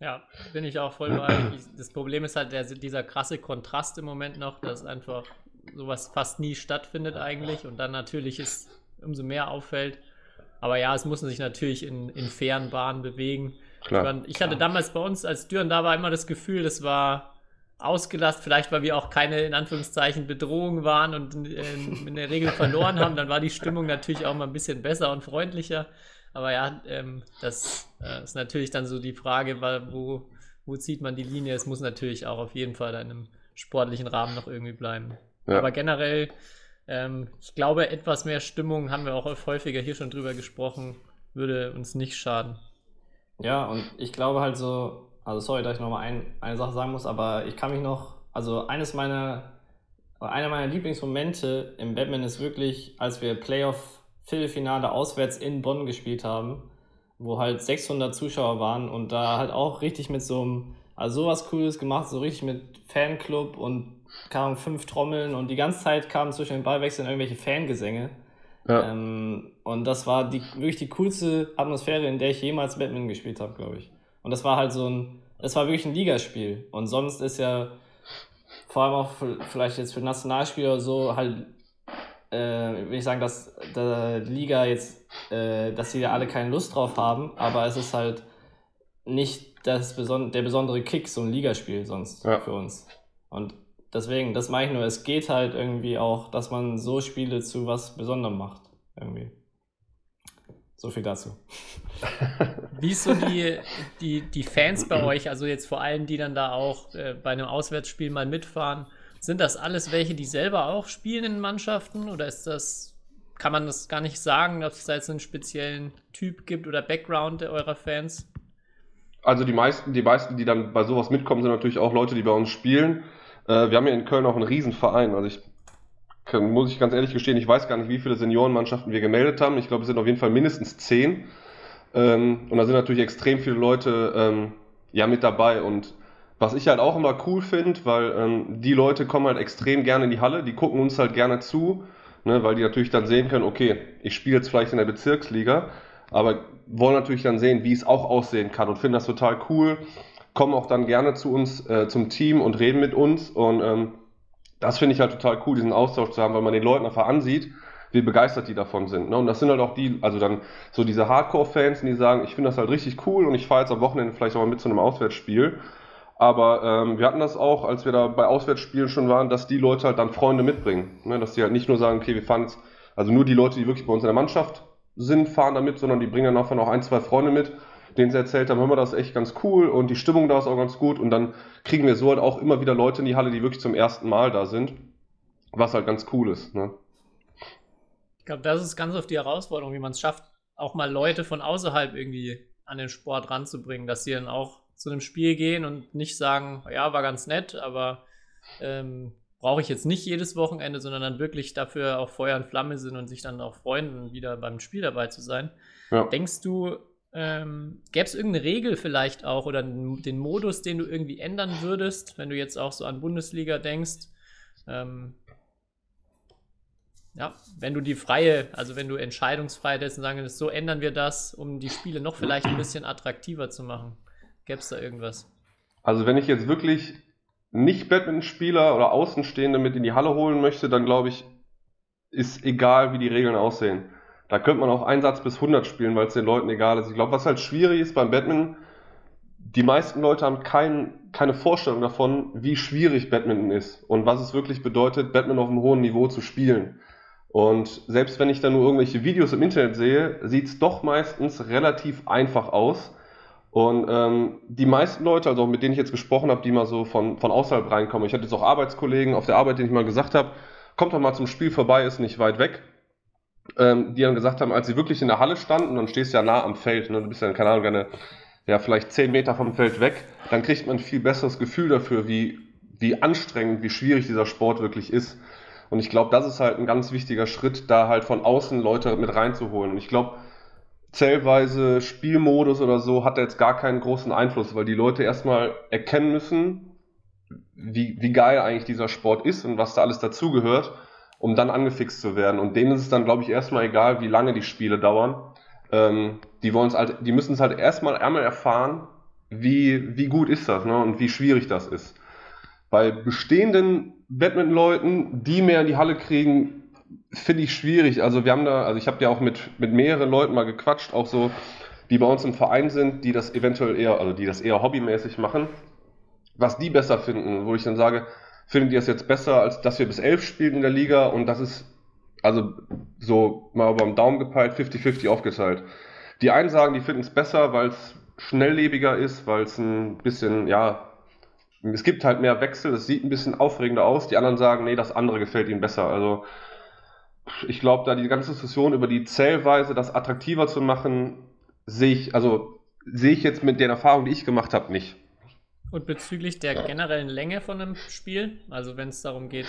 Ja, bin ich auch voll bei. Das Problem ist halt der, dieser krasse Kontrast im Moment noch, dass einfach sowas fast nie stattfindet eigentlich und dann natürlich es umso mehr auffällt. Aber ja, es muss sich natürlich in, in fairen Bahnen bewegen. Klar. Ich, hatte damals bei uns als Düren, da war immer das Gefühl, das war ausgelastet, vielleicht weil wir auch keine in Anführungszeichen Bedrohung waren und äh, in der Regel verloren haben, dann war die Stimmung natürlich auch mal ein bisschen besser und freundlicher. Aber ja, ähm, das äh, ist natürlich dann so die Frage, wo, wo zieht man die Linie? Es muss natürlich auch auf jeden Fall in einem sportlichen Rahmen noch irgendwie bleiben. Ja. Aber generell, ähm, ich glaube, etwas mehr Stimmung, haben wir auch häufiger hier schon drüber gesprochen, würde uns nicht schaden. Ja, und ich glaube halt so, also sorry, dass ich nochmal ein, eine Sache sagen muss, aber ich kann mich noch, also eines meiner, einer meiner Lieblingsmomente im Batman ist wirklich, als wir Playoff Viertelfinale auswärts in Bonn gespielt haben, wo halt 600 Zuschauer waren und da halt auch richtig mit so einem, also sowas Cooles gemacht, so richtig mit Fanclub und kamen fünf Trommeln und die ganze Zeit kamen zwischen den Ballwechseln irgendwelche Fangesänge. Ja. Ähm, und das war die, wirklich die coolste Atmosphäre, in der ich jemals Badminton gespielt habe, glaube ich. Und das war halt so ein, das war wirklich ein Ligaspiel. Und sonst ist ja vor allem auch für, vielleicht jetzt für Nationalspieler oder so halt, äh, will ich sagen, dass der Liga jetzt, äh, dass sie da alle keine Lust drauf haben, aber es ist halt nicht das beson der besondere Kick, so ein Ligaspiel sonst Ja. für uns. Und deswegen, das meine ich nur, es geht halt irgendwie auch, dass man so Spiele zu was Besonderem macht. Irgendwie. So viel dazu. Wie ist so die, die, die Fans bei euch, also jetzt vor allem, die dann da auch äh, bei einem Auswärtsspiel mal mitfahren, sind das alles welche, die selber auch spielen in Mannschaften oder ist das, kann man das gar nicht sagen, ob es da jetzt einen speziellen Typ gibt oder Background eurer Fans? Also die meisten, die meisten, die dann bei sowas mitkommen, sind natürlich auch Leute, die bei uns spielen. Äh, wir haben ja in Köln auch einen Riesenverein. Also ich kann, muss ich ganz ehrlich gestehen, ich weiß gar nicht, wie viele Seniorenmannschaften wir gemeldet haben. Ich glaube, es sind auf jeden Fall mindestens zehn. Ähm, und da sind natürlich extrem viele Leute ähm, ja mit dabei. Und was ich halt auch immer cool finde, weil ähm, die Leute kommen halt extrem gerne in die Halle, die gucken uns halt gerne zu, ne, weil die natürlich dann sehen können, okay, ich spiele jetzt vielleicht in der Bezirksliga, aber wollen natürlich dann sehen, wie es auch aussehen kann und finden das total cool, kommen auch dann gerne zu uns, äh, zum Team und reden mit uns und ähm, das finde ich halt total cool, diesen Austausch zu haben, weil man den Leuten einfach ansieht, wie begeistert die davon sind. Ne? Und das sind halt auch die, also dann so diese Hardcore-Fans, die sagen, ich finde das halt richtig cool und ich fahre jetzt am Wochenende vielleicht auch mal mit zu einem Auswärtsspiel. Aber ähm, wir hatten das auch, als wir da bei Auswärtsspielen schon waren, dass die Leute halt dann Freunde mitbringen. Ne? Dass die halt nicht nur sagen, okay, wir fahren jetzt, also nur die Leute, die wirklich bei uns in der Mannschaft sind, fahren damit, sondern die bringen dann einfach noch ein, zwei Freunde mit, denen sie erzählt haben, hör mal, das ist echt ganz cool und die Stimmung da ist auch ganz gut und dann kriegen wir so halt auch immer wieder Leute in die Halle, die wirklich zum ersten Mal da sind, was halt ganz cool ist. Ne? Ich glaube, das ist ganz oft die Herausforderung, wie man es schafft, auch mal Leute von außerhalb irgendwie an den Sport ranzubringen, dass sie dann auch zu einem Spiel gehen und nicht sagen, ja, war ganz nett, aber ähm, brauche ich jetzt nicht jedes Wochenende, sondern dann wirklich dafür auch Feuer und Flamme sind und sich dann auch freuen, wieder beim Spiel dabei zu sein. Ja. Denkst du, ähm, gäbe es irgendeine Regel vielleicht auch oder den Modus, den du irgendwie ändern würdest, wenn du jetzt auch so an Bundesliga denkst? Ähm, ja, wenn du die freie, also wenn du entscheidungsfrei dessen sagen würdest, so ändern wir das, um die Spiele noch vielleicht ein bisschen attraktiver zu machen. Gäbe es da irgendwas? Also wenn ich jetzt wirklich nicht Badminton-Spieler oder Außenstehende mit in die Halle holen möchte, dann glaube ich, ist egal, wie die Regeln aussehen. Da könnte man auch Einsatz bis 100 spielen, weil es den Leuten egal ist. Ich glaube, was halt schwierig ist beim Badminton, die meisten Leute haben kein, keine Vorstellung davon, wie schwierig Badminton ist und was es wirklich bedeutet, Badminton auf einem hohen Niveau zu spielen. Und selbst wenn ich dann nur irgendwelche Videos im Internet sehe, sieht es doch meistens relativ einfach aus. Und ähm, die meisten Leute, also mit denen ich jetzt gesprochen habe, die mal so von, von außerhalb reinkommen, ich hatte jetzt auch Arbeitskollegen auf der Arbeit, denen ich mal gesagt habe, kommt doch mal zum Spiel vorbei, ist nicht weit weg ähm, die dann gesagt haben, als sie wirklich in der Halle standen, dann stehst du ja nah am Feld, ne? du bist ja, keine Ahnung, eine, ja, vielleicht zehn Meter vom Feld weg, dann kriegt man ein viel besseres Gefühl dafür, wie, wie anstrengend, wie schwierig dieser Sport wirklich ist. Und ich glaube, das ist halt ein ganz wichtiger Schritt, da halt von außen Leute mit reinzuholen. Und ich glaube, zählweise Spielmodus oder so hat da jetzt gar keinen großen Einfluss, weil die Leute erstmal erkennen müssen, wie, wie geil eigentlich dieser Sport ist und was da alles dazugehört um dann angefixt zu werden. Und denen ist es dann, glaube ich, erstmal egal, wie lange die Spiele dauern. Ähm, die wollen es halt, die müssen es halt erstmal einmal erfahren, wie, wie gut ist das ne? und wie schwierig das ist. Bei bestehenden Badminton-Leuten, die mehr in die Halle kriegen, finde ich schwierig. Also wir haben da, also ich habe ja auch mit, mit mehreren Leuten mal gequatscht, auch so, die bei uns im Verein sind, die das eventuell eher, also die das eher hobbymäßig machen, was die besser finden, wo ich dann sage, findet ihr es jetzt besser, als dass wir bis 11 spielen in der Liga und das ist also so mal beim Daumen gepeilt 50-50 aufgeteilt. Die einen sagen, die finden es besser, weil es schnelllebiger ist, weil es ein bisschen, ja, es gibt halt mehr Wechsel, es sieht ein bisschen aufregender aus. Die anderen sagen, nee, das andere gefällt ihnen besser. Also ich glaube, da die ganze Diskussion über die Zählweise, das attraktiver zu machen, sehe ich, also sehe ich jetzt mit der Erfahrung, die ich gemacht habe, nicht. Und bezüglich der generellen Länge von einem Spiel, also wenn es darum geht,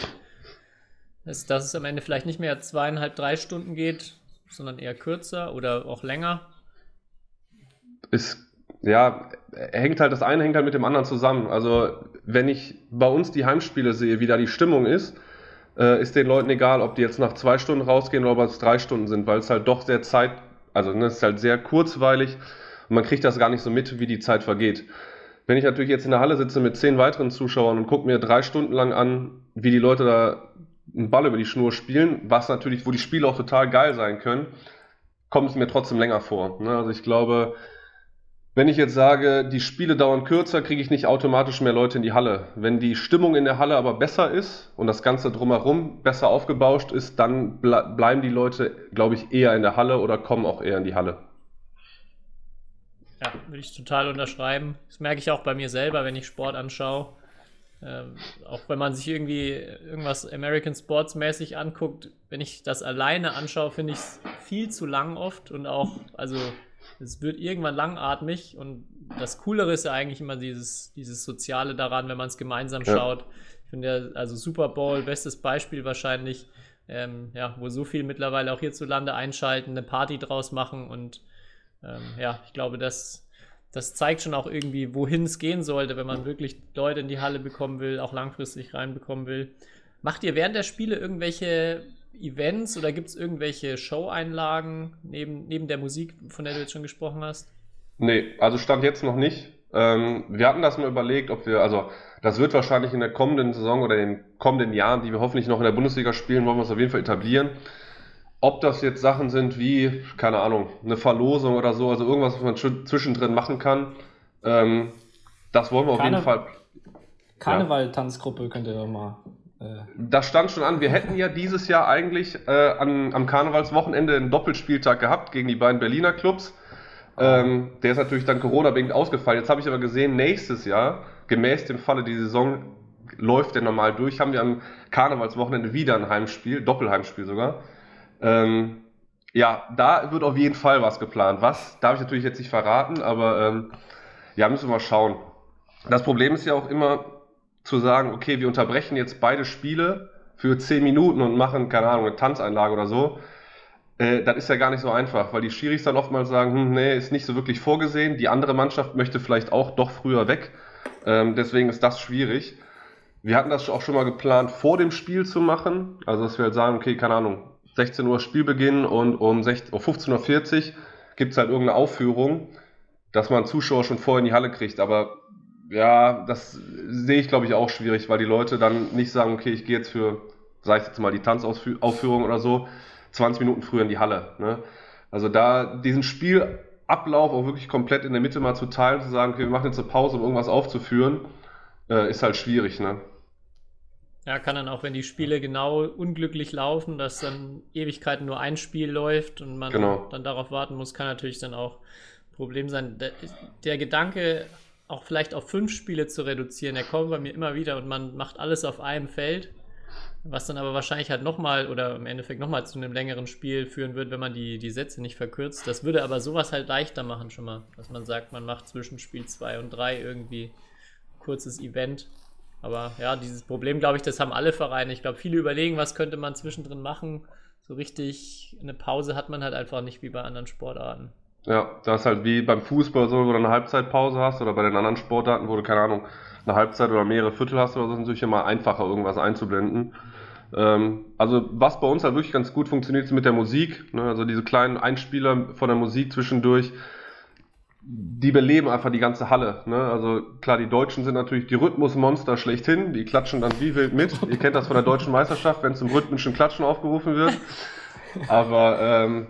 dass, dass es am Ende vielleicht nicht mehr zweieinhalb, drei Stunden geht, sondern eher kürzer oder auch länger? Ist, ja, hängt halt, das eine hängt halt mit dem anderen zusammen. Also, wenn ich bei uns die Heimspiele sehe, wie da die Stimmung ist, äh, ist den Leuten egal, ob die jetzt nach zwei Stunden rausgehen oder ob es drei Stunden sind, weil es halt doch sehr Zeit, also ne, es ist halt sehr kurzweilig und man kriegt das gar nicht so mit, wie die Zeit vergeht. Wenn ich natürlich jetzt in der Halle sitze mit zehn weiteren Zuschauern und gucke mir drei Stunden lang an, wie die Leute da einen Ball über die Schnur spielen, was natürlich, wo die Spiele auch total geil sein können, kommt es mir trotzdem länger vor. Ne? Also ich glaube, wenn ich jetzt sage, die Spiele dauern kürzer, kriege ich nicht automatisch mehr Leute in die Halle. Wenn die Stimmung in der Halle aber besser ist und das Ganze drumherum besser aufgebauscht ist, dann bleiben die Leute, glaube ich, eher in der Halle oder kommen auch eher in die Halle. Ja, würde ich total unterschreiben. Das merke ich auch bei mir selber, wenn ich Sport anschaue. Ähm, auch wenn man sich irgendwie irgendwas American Sports mäßig anguckt, wenn ich das alleine anschaue, finde ich es viel zu lang oft und auch, also es wird irgendwann langatmig und das Coolere ist ja eigentlich immer dieses, dieses Soziale daran, wenn man es gemeinsam ja. schaut. Ich finde ja, also Super Bowl, bestes Beispiel wahrscheinlich, ähm, ja, wo so viel mittlerweile auch hierzulande einschalten, eine Party draus machen und ähm, ja, ich glaube, das, das zeigt schon auch irgendwie, wohin es gehen sollte, wenn man wirklich Leute in die Halle bekommen will, auch langfristig reinbekommen will. Macht ihr während der Spiele irgendwelche Events oder gibt es irgendwelche Show-Einlagen neben, neben der Musik, von der du jetzt schon gesprochen hast? Nee, also stand jetzt noch nicht. Ähm, wir hatten das mal überlegt, ob wir, also das wird wahrscheinlich in der kommenden Saison oder in den kommenden Jahren, die wir hoffentlich noch in der Bundesliga spielen, wollen wir es auf jeden Fall etablieren. Ob das jetzt Sachen sind wie, keine Ahnung, eine Verlosung oder so, also irgendwas, was man zwischendrin machen kann, ähm, das wollen wir auf Karne jeden Fall. Karneval-Tanzgruppe könnt ihr doch mal. Äh das stand schon an. Wir hätten ja dieses Jahr eigentlich äh, an, am Karnevalswochenende einen Doppelspieltag gehabt gegen die beiden Berliner Clubs. Ähm, der ist natürlich dann Corona-bedingt ausgefallen. Jetzt habe ich aber gesehen, nächstes Jahr, gemäß dem Falle, die Saison läuft der normal durch, haben wir am Karnevalswochenende wieder ein Heimspiel, Doppelheimspiel sogar. Ähm, ja, da wird auf jeden Fall was geplant. Was, darf ich natürlich jetzt nicht verraten, aber ähm, ja, müssen wir mal schauen. Das Problem ist ja auch immer, zu sagen, okay, wir unterbrechen jetzt beide Spiele für 10 Minuten und machen, keine Ahnung, eine Tanzeinlage oder so, äh, das ist ja gar nicht so einfach, weil die Schiris dann oftmals sagen, hm, nee, ist nicht so wirklich vorgesehen. Die andere Mannschaft möchte vielleicht auch doch früher weg. Ähm, deswegen ist das schwierig. Wir hatten das auch schon mal geplant, vor dem Spiel zu machen. Also, dass wir halt sagen, okay, keine Ahnung, 16 Uhr Spielbeginn und um 15.40 Uhr gibt es halt irgendeine Aufführung, dass man Zuschauer schon vorher in die Halle kriegt. Aber ja, das sehe ich, glaube ich, auch schwierig, weil die Leute dann nicht sagen, okay, ich gehe jetzt für, sag ich jetzt mal, die Tanzaufführung oder so, 20 Minuten früher in die Halle. Ne? Also da diesen Spielablauf auch wirklich komplett in der Mitte mal zu teilen, zu sagen, okay, wir machen jetzt eine Pause, um irgendwas aufzuführen, äh, ist halt schwierig. Ne? Ja, kann dann auch, wenn die Spiele genau unglücklich laufen, dass dann Ewigkeiten nur ein Spiel läuft und man genau. dann darauf warten muss, kann natürlich dann auch ein Problem sein. Der, der Gedanke, auch vielleicht auf fünf Spiele zu reduzieren, der kommt bei mir immer wieder und man macht alles auf einem Feld, was dann aber wahrscheinlich halt nochmal oder im Endeffekt nochmal zu einem längeren Spiel führen wird, wenn man die, die Sätze nicht verkürzt. Das würde aber sowas halt leichter machen schon mal, dass man sagt, man macht zwischen Spiel 2 und 3 irgendwie kurzes Event. Aber ja, dieses Problem, glaube ich, das haben alle Vereine. Ich glaube, viele überlegen, was könnte man zwischendrin machen. So richtig eine Pause hat man halt einfach nicht wie bei anderen Sportarten. Ja, das ist halt wie beim Fußball so, wo du eine Halbzeitpause hast oder bei den anderen Sportarten, wo du, keine Ahnung, eine Halbzeit oder mehrere Viertel hast oder so, ist natürlich immer einfacher, irgendwas einzublenden. Ähm, also, was bei uns halt wirklich ganz gut funktioniert, ist mit der Musik. Ne? Also, diese kleinen Einspieler von der Musik zwischendurch, die beleben einfach die ganze Halle. Ne? Also, klar, die Deutschen sind natürlich die Rhythmusmonster schlechthin. Die klatschen dann wie wild mit. Ihr kennt das von der deutschen Meisterschaft, wenn zum rhythmischen Klatschen aufgerufen wird. Aber, ähm,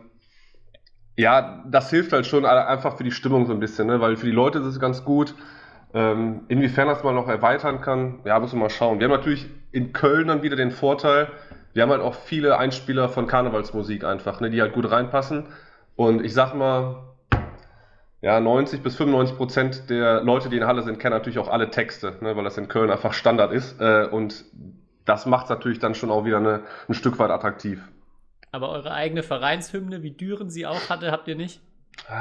ja, das hilft halt schon einfach für die Stimmung so ein bisschen, ne? weil für die Leute ist es ganz gut. Ähm, inwiefern das mal noch erweitern kann, ja, müssen wir mal schauen. Wir haben natürlich in Köln dann wieder den Vorteil, wir haben halt auch viele Einspieler von Karnevalsmusik einfach, ne, die halt gut reinpassen. Und ich sag mal, ja, 90 bis 95 Prozent der Leute, die in Halle sind, kennen natürlich auch alle Texte, ne, weil das in Köln einfach Standard ist. Äh, und das macht es natürlich dann schon auch wieder eine, ein Stück weit attraktiv. Aber eure eigene Vereinshymne, wie Düren sie auch hatte, habt ihr nicht?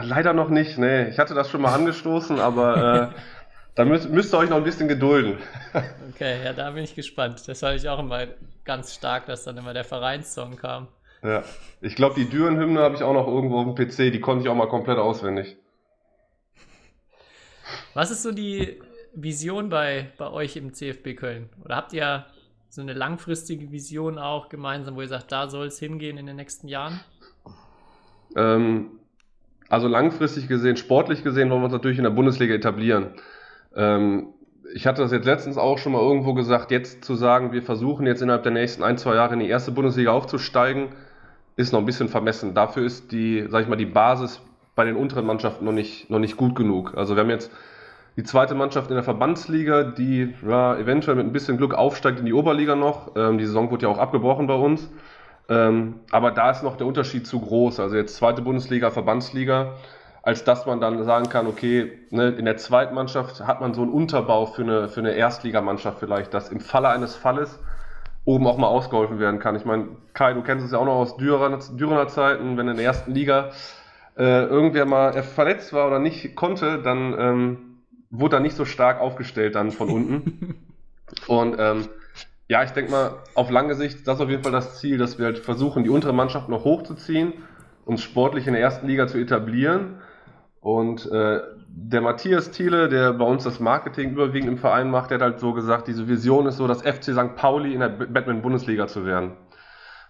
Leider noch nicht, nee. Ich hatte das schon mal angestoßen, aber äh, da müsst, müsst ihr euch noch ein bisschen gedulden. Okay, ja, da bin ich gespannt. Das war ich auch immer ganz stark, dass dann immer der Vereinssong kam. Ja, ich glaube, die Düren-Hymne habe ich auch noch irgendwo auf dem PC, die konnte ich auch mal komplett auswendig. Was ist so die Vision bei, bei euch im CFB Köln? Oder habt ihr so eine langfristige Vision auch gemeinsam, wo ihr sagt, da soll es hingehen in den nächsten Jahren? Ähm, also langfristig gesehen, sportlich gesehen, wollen wir uns natürlich in der Bundesliga etablieren. Ähm, ich hatte das jetzt letztens auch schon mal irgendwo gesagt, jetzt zu sagen, wir versuchen jetzt innerhalb der nächsten ein, zwei Jahre in die erste Bundesliga aufzusteigen, ist noch ein bisschen vermessen. Dafür ist die, sag ich mal, die Basis bei den unteren Mannschaften noch nicht, noch nicht gut genug. Also wir haben jetzt die zweite Mannschaft in der Verbandsliga, die ja, eventuell mit ein bisschen Glück aufsteigt in die Oberliga noch. Ähm, die Saison wurde ja auch abgebrochen bei uns. Ähm, aber da ist noch der Unterschied zu groß. Also jetzt zweite Bundesliga, Verbandsliga als dass man dann sagen kann, okay, ne, in der zweiten Mannschaft hat man so einen Unterbau für eine, für eine Erstligamannschaft vielleicht, dass im Falle eines Falles oben auch mal ausgeholfen werden kann. Ich meine, Kai, du kennst es ja auch noch aus Dürener, Dürener Zeiten, wenn in der ersten Liga äh, irgendwer mal verletzt war oder nicht konnte, dann ähm, wurde er nicht so stark aufgestellt dann von unten. Und ähm, ja, ich denke mal, auf lange Sicht, das ist auf jeden Fall das Ziel, dass wir halt versuchen, die untere Mannschaft noch hochzuziehen, uns sportlich in der ersten Liga zu etablieren und äh, der Matthias Thiele, der bei uns das Marketing überwiegend im Verein macht, der hat halt so gesagt, diese Vision ist so, das FC St. Pauli in der Batman-Bundesliga zu werden.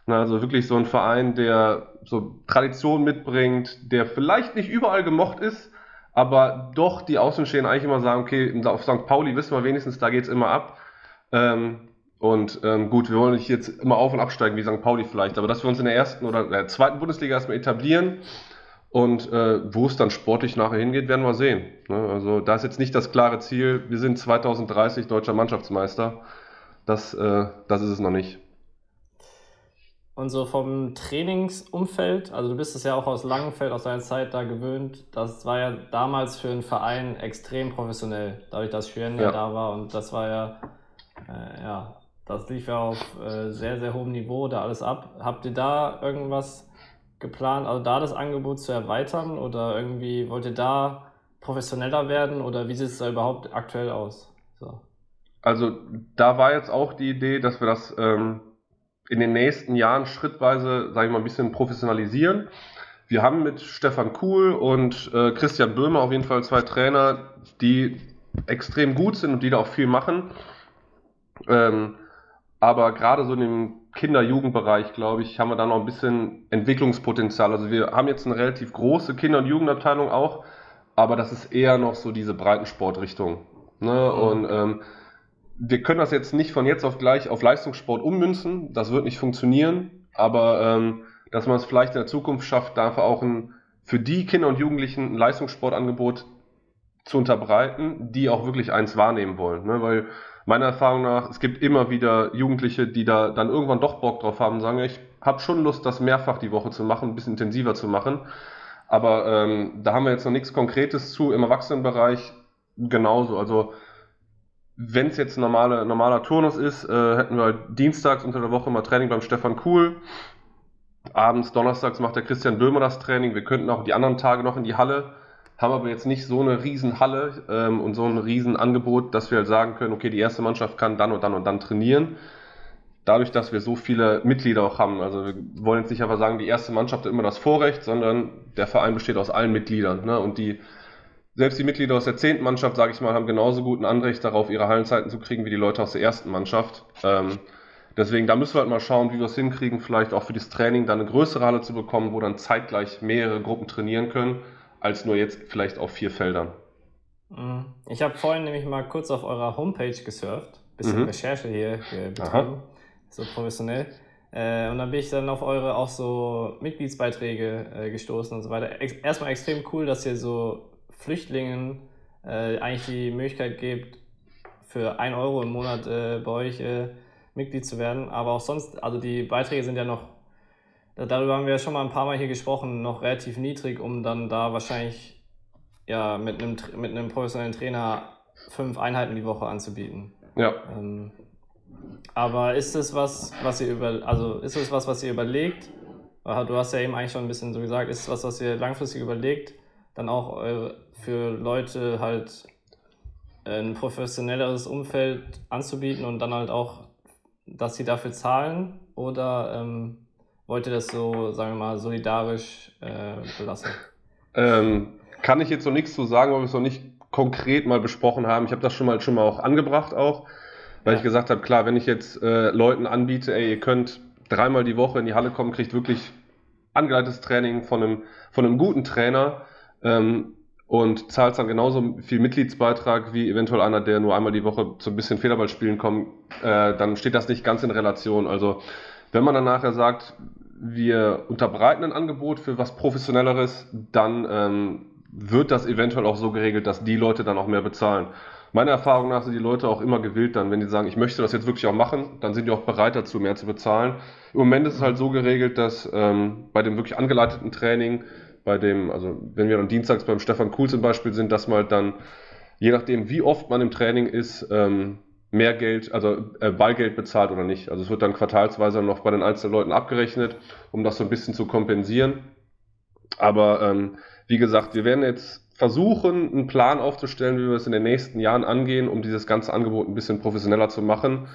Na, also wirklich so ein Verein, der so Tradition mitbringt, der vielleicht nicht überall gemocht ist, aber doch die Außenstehenden eigentlich immer sagen, okay, auf St. Pauli wissen wir wenigstens, da geht es immer ab. Ähm, und ähm, gut, wir wollen nicht jetzt immer auf und absteigen wie St. Pauli vielleicht, aber dass wir uns in der ersten oder der zweiten Bundesliga erstmal etablieren und äh, wo es dann sportlich nachher hingeht, werden wir sehen. Ne? Also da ist jetzt nicht das klare Ziel, wir sind 2030 deutscher Mannschaftsmeister. Das, äh, das ist es noch nicht. Und so vom Trainingsumfeld, also du bist es ja auch aus Langenfeld, aus deiner Zeit da gewöhnt, das war ja damals für einen Verein extrem professionell, dadurch, dass Schweren ja. da war und das war ja, äh, ja, das lief ja auf äh, sehr, sehr hohem Niveau da alles ab. Habt ihr da irgendwas geplant, also da das Angebot zu erweitern oder irgendwie wollt ihr da professioneller werden oder wie sieht es da überhaupt aktuell aus? So. Also da war jetzt auch die Idee, dass wir das ähm, in den nächsten Jahren schrittweise, sage ich mal, ein bisschen professionalisieren. Wir haben mit Stefan Kuhl und äh, Christian Böhmer auf jeden Fall zwei Trainer, die extrem gut sind und die da auch viel machen. Ähm, aber gerade so in dem Kinder-Jugendbereich, glaube ich, haben wir da noch ein bisschen Entwicklungspotenzial. Also wir haben jetzt eine relativ große Kinder- und Jugendabteilung auch, aber das ist eher noch so diese Breitensportrichtung. Ne? Mhm. Und ähm, wir können das jetzt nicht von jetzt auf gleich auf Leistungssport ummünzen. Das wird nicht funktionieren. Aber ähm, dass man es vielleicht in der Zukunft schafft, dafür auch ein, für die Kinder und Jugendlichen ein Leistungssportangebot zu unterbreiten, die auch wirklich eins wahrnehmen wollen. Ne? Weil meiner Erfahrung nach, es gibt immer wieder Jugendliche, die da dann irgendwann doch Bock drauf haben und sagen, ich habe schon Lust, das mehrfach die Woche zu machen, ein bisschen intensiver zu machen. Aber ähm, da haben wir jetzt noch nichts Konkretes zu. Im Erwachsenenbereich genauso. Also wenn es jetzt normale, normaler Turnus ist, äh, hätten wir halt dienstags unter der Woche mal Training beim Stefan Kuhl. Abends, donnerstags macht der Christian Böhmer das Training. Wir könnten auch die anderen Tage noch in die Halle, haben aber jetzt nicht so eine riesen Halle ähm, und so ein riesen Angebot, dass wir halt sagen können, okay, die erste Mannschaft kann dann und dann und dann trainieren. Dadurch, dass wir so viele Mitglieder auch haben, also wir wollen jetzt nicht einfach sagen, die erste Mannschaft hat immer das Vorrecht, sondern der Verein besteht aus allen Mitgliedern. Ne? Und die selbst die Mitglieder aus der zehnten Mannschaft, sage ich mal, haben genauso gut ein Anrecht darauf, ihre Hallenzeiten zu kriegen, wie die Leute aus der ersten Mannschaft. Ähm, deswegen, da müssen wir halt mal schauen, wie wir es hinkriegen, vielleicht auch für das Training dann eine größere Halle zu bekommen, wo dann zeitgleich mehrere Gruppen trainieren können, als nur jetzt vielleicht auf vier Feldern. Mhm. Ich habe vorhin nämlich mal kurz auf eurer Homepage gesurft, bisschen mhm. Recherche hier betrieben, so professionell. Äh, und dann bin ich dann auf eure auch so Mitgliedsbeiträge äh, gestoßen und so weiter. Ex erstmal extrem cool, dass ihr so Flüchtlingen äh, eigentlich die Möglichkeit gibt, für 1 Euro im Monat äh, bei euch äh, Mitglied zu werden. Aber auch sonst, also die Beiträge sind ja noch, darüber haben wir ja schon mal ein paar Mal hier gesprochen, noch relativ niedrig, um dann da wahrscheinlich ja, mit, einem, mit einem professionellen Trainer fünf Einheiten die Woche anzubieten. Ja. Ähm, aber ist es was, was ihr über, also ist es was, was ihr überlegt? Du hast ja eben eigentlich schon ein bisschen so gesagt, ist es was, was ihr langfristig überlegt, dann auch für Leute halt ein professionelleres Umfeld anzubieten und dann halt auch, dass sie dafür zahlen? Oder ähm, wollt ihr das so, sagen wir mal, solidarisch äh, belassen? Ähm, kann ich jetzt noch nichts zu sagen, weil wir es noch nicht konkret mal besprochen haben. Ich habe das schon mal schon mal auch angebracht auch, weil ja. ich gesagt habe, klar, wenn ich jetzt äh, Leuten anbiete, ey, ihr könnt dreimal die Woche in die Halle kommen, kriegt wirklich angeleitetes Training von einem, von einem guten Trainer, ähm, und zahlst dann genauso viel Mitgliedsbeitrag wie eventuell einer, der nur einmal die Woche so ein bisschen Federball spielen kommt, äh, dann steht das nicht ganz in Relation. Also wenn man dann nachher sagt, wir unterbreiten ein Angebot für was Professionelleres, dann ähm, wird das eventuell auch so geregelt, dass die Leute dann auch mehr bezahlen. Meiner Erfahrung nach sind die Leute auch immer gewillt dann, wenn die sagen, ich möchte das jetzt wirklich auch machen, dann sind die auch bereit dazu, mehr zu bezahlen. Im Moment ist es halt so geregelt, dass ähm, bei dem wirklich angeleiteten Training bei dem, also wenn wir dann dienstags beim Stefan Kuhl zum Beispiel sind, dass man dann, je nachdem wie oft man im Training ist, ähm, mehr Geld, also äh, Ballgeld bezahlt oder nicht. Also es wird dann quartalsweise noch bei den einzelnen Leuten abgerechnet, um das so ein bisschen zu kompensieren. Aber ähm, wie gesagt, wir werden jetzt versuchen, einen Plan aufzustellen, wie wir es in den nächsten Jahren angehen, um dieses ganze Angebot ein bisschen professioneller zu machen.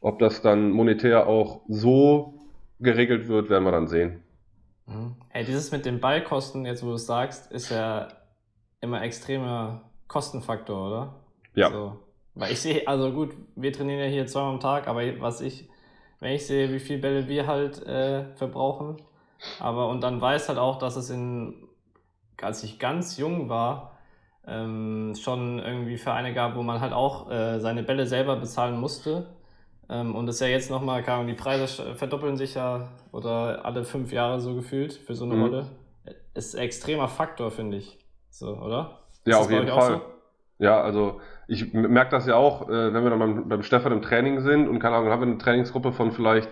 Ob das dann monetär auch so geregelt wird, werden wir dann sehen. Mhm. Ey, dieses mit den Ballkosten, jetzt wo du es sagst, ist ja immer extremer Kostenfaktor, oder? Ja. So, weil ich sehe, also gut, wir trainieren ja hier zweimal am Tag, aber was ich, wenn ich sehe, wie viele Bälle wir halt äh, verbrauchen, aber und dann weiß halt auch, dass es in, als ich ganz jung war, ähm, schon irgendwie Vereine gab, wo man halt auch äh, seine Bälle selber bezahlen musste. Ähm, und das ist ja jetzt nochmal, die Preise verdoppeln sich ja oder alle fünf Jahre so gefühlt für so eine mhm. Rolle. Ist ein extremer Faktor, finde ich. So, oder? Ja, auf jeden Fall. So? Ja, also ich merke das ja auch, äh, wenn wir dann beim, beim Stefan im Training sind und keine Ahnung, haben wir eine Trainingsgruppe von vielleicht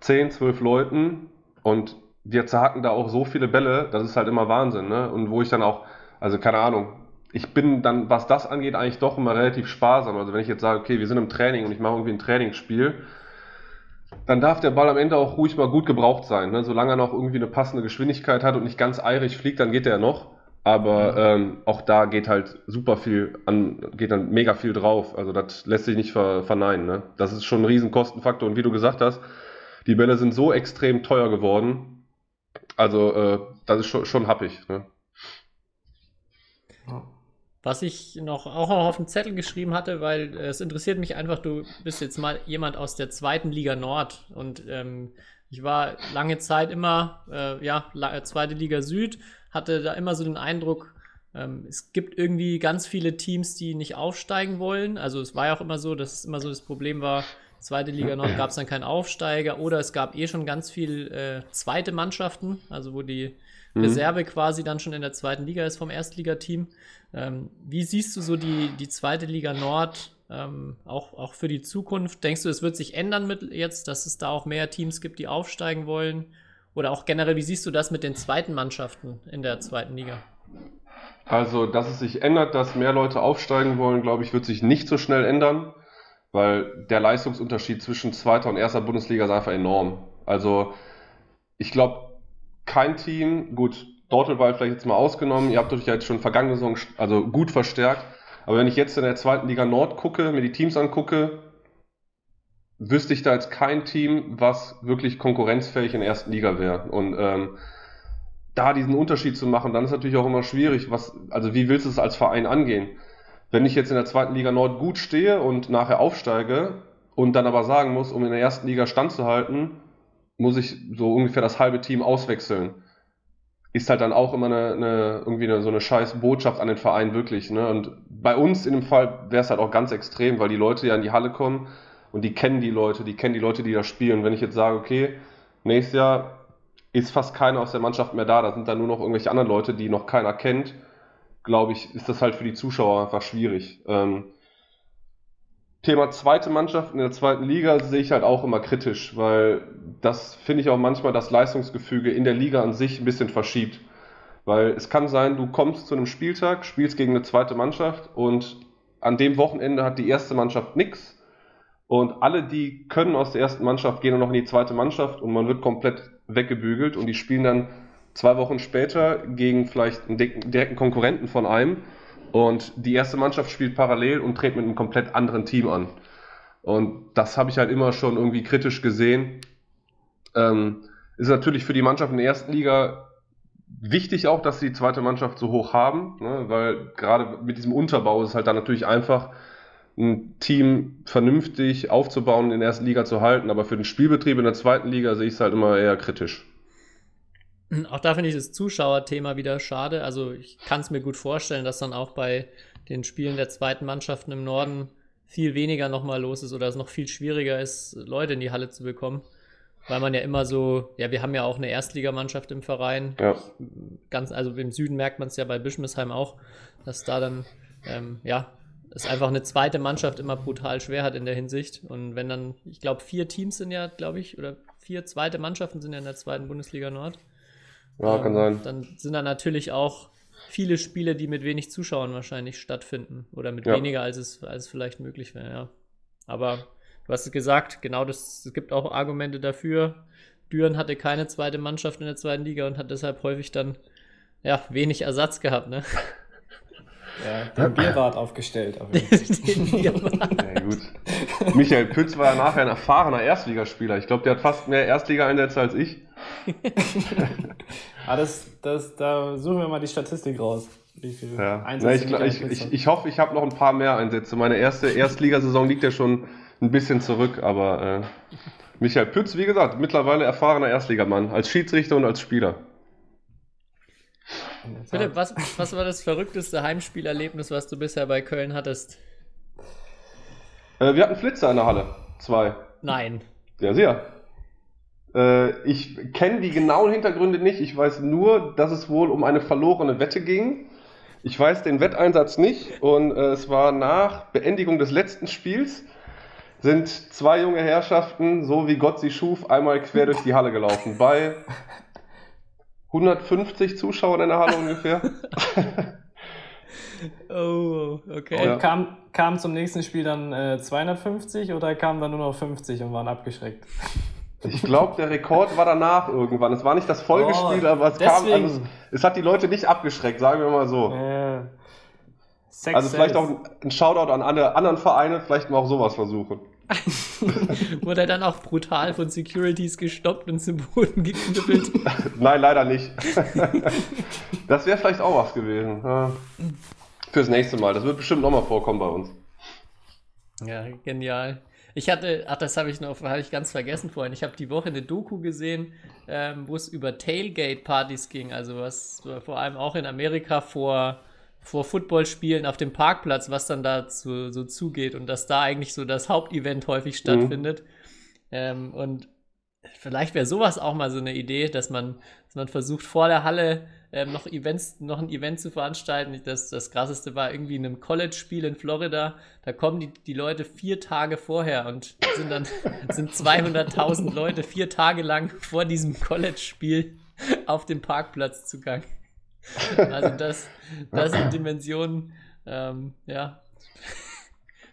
10, 12 Leuten und wir zerhacken da auch so viele Bälle, das ist halt immer Wahnsinn, ne? Und wo ich dann auch, also keine Ahnung, ich bin dann, was das angeht, eigentlich doch immer relativ sparsam. Also wenn ich jetzt sage, okay, wir sind im Training und ich mache irgendwie ein Trainingsspiel, dann darf der Ball am Ende auch ruhig mal gut gebraucht sein. Ne? Solange er noch irgendwie eine passende Geschwindigkeit hat und nicht ganz eirig fliegt, dann geht der noch. Aber ähm, auch da geht halt super viel an, geht dann mega viel drauf. Also das lässt sich nicht ver verneinen. Ne? Das ist schon ein Riesenkostenfaktor. Und wie du gesagt hast, die Bälle sind so extrem teuer geworden. Also äh, das ist schon, schon happig. Ne? Was ich noch auch auf den Zettel geschrieben hatte, weil äh, es interessiert mich einfach, du bist jetzt mal jemand aus der zweiten Liga Nord und ähm, ich war lange Zeit immer, äh, ja, zweite Liga Süd hatte da immer so den Eindruck, ähm, es gibt irgendwie ganz viele Teams, die nicht aufsteigen wollen. Also es war ja auch immer so, dass es immer so das Problem war, zweite Liga Nord gab es dann keinen Aufsteiger oder es gab eh schon ganz viel äh, zweite Mannschaften, also wo die mhm. Reserve quasi dann schon in der zweiten Liga ist vom Erstligateam. Ähm, wie siehst du so die, die zweite Liga Nord ähm, auch, auch für die Zukunft? Denkst du, es wird sich ändern mit jetzt, dass es da auch mehr Teams gibt, die aufsteigen wollen? Oder auch generell, wie siehst du das mit den zweiten Mannschaften in der zweiten Liga? Also, dass es sich ändert, dass mehr Leute aufsteigen wollen, glaube ich, wird sich nicht so schnell ändern, weil der Leistungsunterschied zwischen zweiter und erster Bundesliga ist einfach enorm. Also, ich glaube, kein Team, gut, Dortmund vielleicht jetzt mal ausgenommen, ihr habt euch ja jetzt schon vergangene Saison also gut verstärkt, aber wenn ich jetzt in der zweiten Liga Nord gucke, mir die Teams angucke, wüsste ich da jetzt kein Team, was wirklich konkurrenzfähig in der ersten Liga wäre. Und ähm, da diesen Unterschied zu machen, dann ist natürlich auch immer schwierig, was, also wie willst du es als Verein angehen? Wenn ich jetzt in der zweiten Liga Nord gut stehe und nachher aufsteige und dann aber sagen muss, um in der ersten Liga standzuhalten, muss ich so ungefähr das halbe Team auswechseln. Ist halt dann auch immer eine, eine irgendwie eine, so eine scheiß Botschaft an den Verein wirklich. Ne? Und bei uns in dem Fall wäre es halt auch ganz extrem, weil die Leute ja in die Halle kommen und die kennen die Leute, die kennen die Leute, die da spielen. Wenn ich jetzt sage, okay, nächstes Jahr ist fast keiner aus der Mannschaft mehr da, da sind dann nur noch irgendwelche anderen Leute, die noch keiner kennt, glaube ich, ist das halt für die Zuschauer einfach schwierig. Ähm, Thema zweite Mannschaft in der zweiten Liga sehe ich halt auch immer kritisch, weil das finde ich auch manchmal das Leistungsgefüge in der Liga an sich ein bisschen verschiebt. Weil es kann sein, du kommst zu einem Spieltag, spielst gegen eine zweite Mannschaft und an dem Wochenende hat die erste Mannschaft nichts und alle, die können aus der ersten Mannschaft, gehen noch in die zweite Mannschaft und man wird komplett weggebügelt und die spielen dann zwei Wochen später gegen vielleicht einen direkten Konkurrenten von einem und die erste Mannschaft spielt parallel und tritt mit einem komplett anderen Team an. Und das habe ich halt immer schon irgendwie kritisch gesehen. Ähm, ist natürlich für die Mannschaft in der ersten Liga wichtig auch, dass sie die zweite Mannschaft so hoch haben, ne, weil gerade mit diesem Unterbau ist es halt dann natürlich einfach, ein Team vernünftig aufzubauen, in der ersten Liga zu halten. Aber für den Spielbetrieb in der zweiten Liga sehe ich es halt immer eher kritisch. Auch da finde ich das Zuschauerthema wieder schade. Also ich kann es mir gut vorstellen, dass dann auch bei den Spielen der zweiten Mannschaften im Norden viel weniger nochmal los ist oder es noch viel schwieriger ist, Leute in die Halle zu bekommen. Weil man ja immer so, ja, wir haben ja auch eine Erstligamannschaft im Verein. Ja. Ganz, also im Süden merkt man es ja bei Bischmesheim auch, dass da dann, ähm, ja, es einfach eine zweite Mannschaft immer brutal schwer hat in der Hinsicht. Und wenn dann, ich glaube, vier Teams sind ja, glaube ich, oder vier zweite Mannschaften sind ja in der zweiten Bundesliga Nord. Ja, ähm, kann sein. Dann sind da natürlich auch viele Spiele, die mit wenig Zuschauern wahrscheinlich stattfinden. Oder mit ja. weniger, als es, als es vielleicht möglich wäre, ja. Aber du hast es gesagt, genau das, es gibt auch Argumente dafür. Düren hatte keine zweite Mannschaft in der zweiten Liga und hat deshalb häufig dann ja, wenig Ersatz gehabt, ne? Ja, den Bierbart aufgestellt. Auf den Bierbart. Ja, gut. Michael Pütz war ja nachher ein erfahrener Erstligaspieler. Ich glaube, der hat fast mehr Erstliga-Einsätze als ich. ah, das, das, da suchen wir mal die Statistik raus. Wie viele ja. Einsätze Na, ich, ich, ich, ich, hoffe, ich habe noch ein paar mehr Einsätze. Meine erste Erstligasaison liegt ja schon ein bisschen zurück, aber äh, Michael Pütz, wie gesagt, mittlerweile erfahrener Erstligamann, als Schiedsrichter und als Spieler. Philipp, was, was war das verrückteste Heimspielerlebnis, was du bisher bei Köln hattest? Äh, wir hatten Flitzer in der Halle. Zwei. Nein. Ja, sehr. Äh, ich kenne die genauen Hintergründe nicht. Ich weiß nur, dass es wohl um eine verlorene Wette ging. Ich weiß den Wetteinsatz nicht. Und äh, es war nach Beendigung des letzten Spiels sind zwei junge Herrschaften, so wie Gott sie schuf, einmal quer durch die Halle gelaufen. Bei 150 Zuschauer in der Halle ungefähr. oh, okay. Und kam, kam zum nächsten Spiel dann äh, 250 oder kamen dann nur noch 50 und waren abgeschreckt? Ich glaube, der Rekord war danach irgendwann. Es war nicht das Folgespiel, Oh, aber es kam, deswegen. also es, hat die Leute nicht abgeschreckt, sagen wir mal so. Äh, Sex Also vielleicht auch ein, Shoutout an alle anderen Vereine, vielleicht mal auch sowas versuchen. Wurde er dann auch brutal von Securities gestoppt und zum Boden geknüppelt. Nein, leider nicht. das wäre vielleicht auch was gewesen. Fürs nächste Mal. Das wird bestimmt nochmal vorkommen bei uns. Ja, genial. Ich hatte, ach, das habe ich noch, habe ich ganz vergessen vorhin. Ich habe die Woche eine Doku gesehen, ähm, wo es über Tailgate-Partys ging, also was vor allem auch in Amerika vor, vor Footballspielen auf dem Parkplatz, was dann da zu, so zugeht und dass da eigentlich so das Hauptevent häufig stattfindet. Ähm, und vielleicht wäre sowas auch mal so eine Idee, dass man, dass man versucht, vor der Halle ähm, noch Events, noch ein Event zu veranstalten. Das, das krasseste war irgendwie in einem College-Spiel in Florida. Da kommen die, die Leute vier Tage vorher und sind dann sind 200.000 Leute vier Tage lang vor diesem College-Spiel auf dem Parkplatz zugang. Also das, das sind Dimensionen, ähm, ja.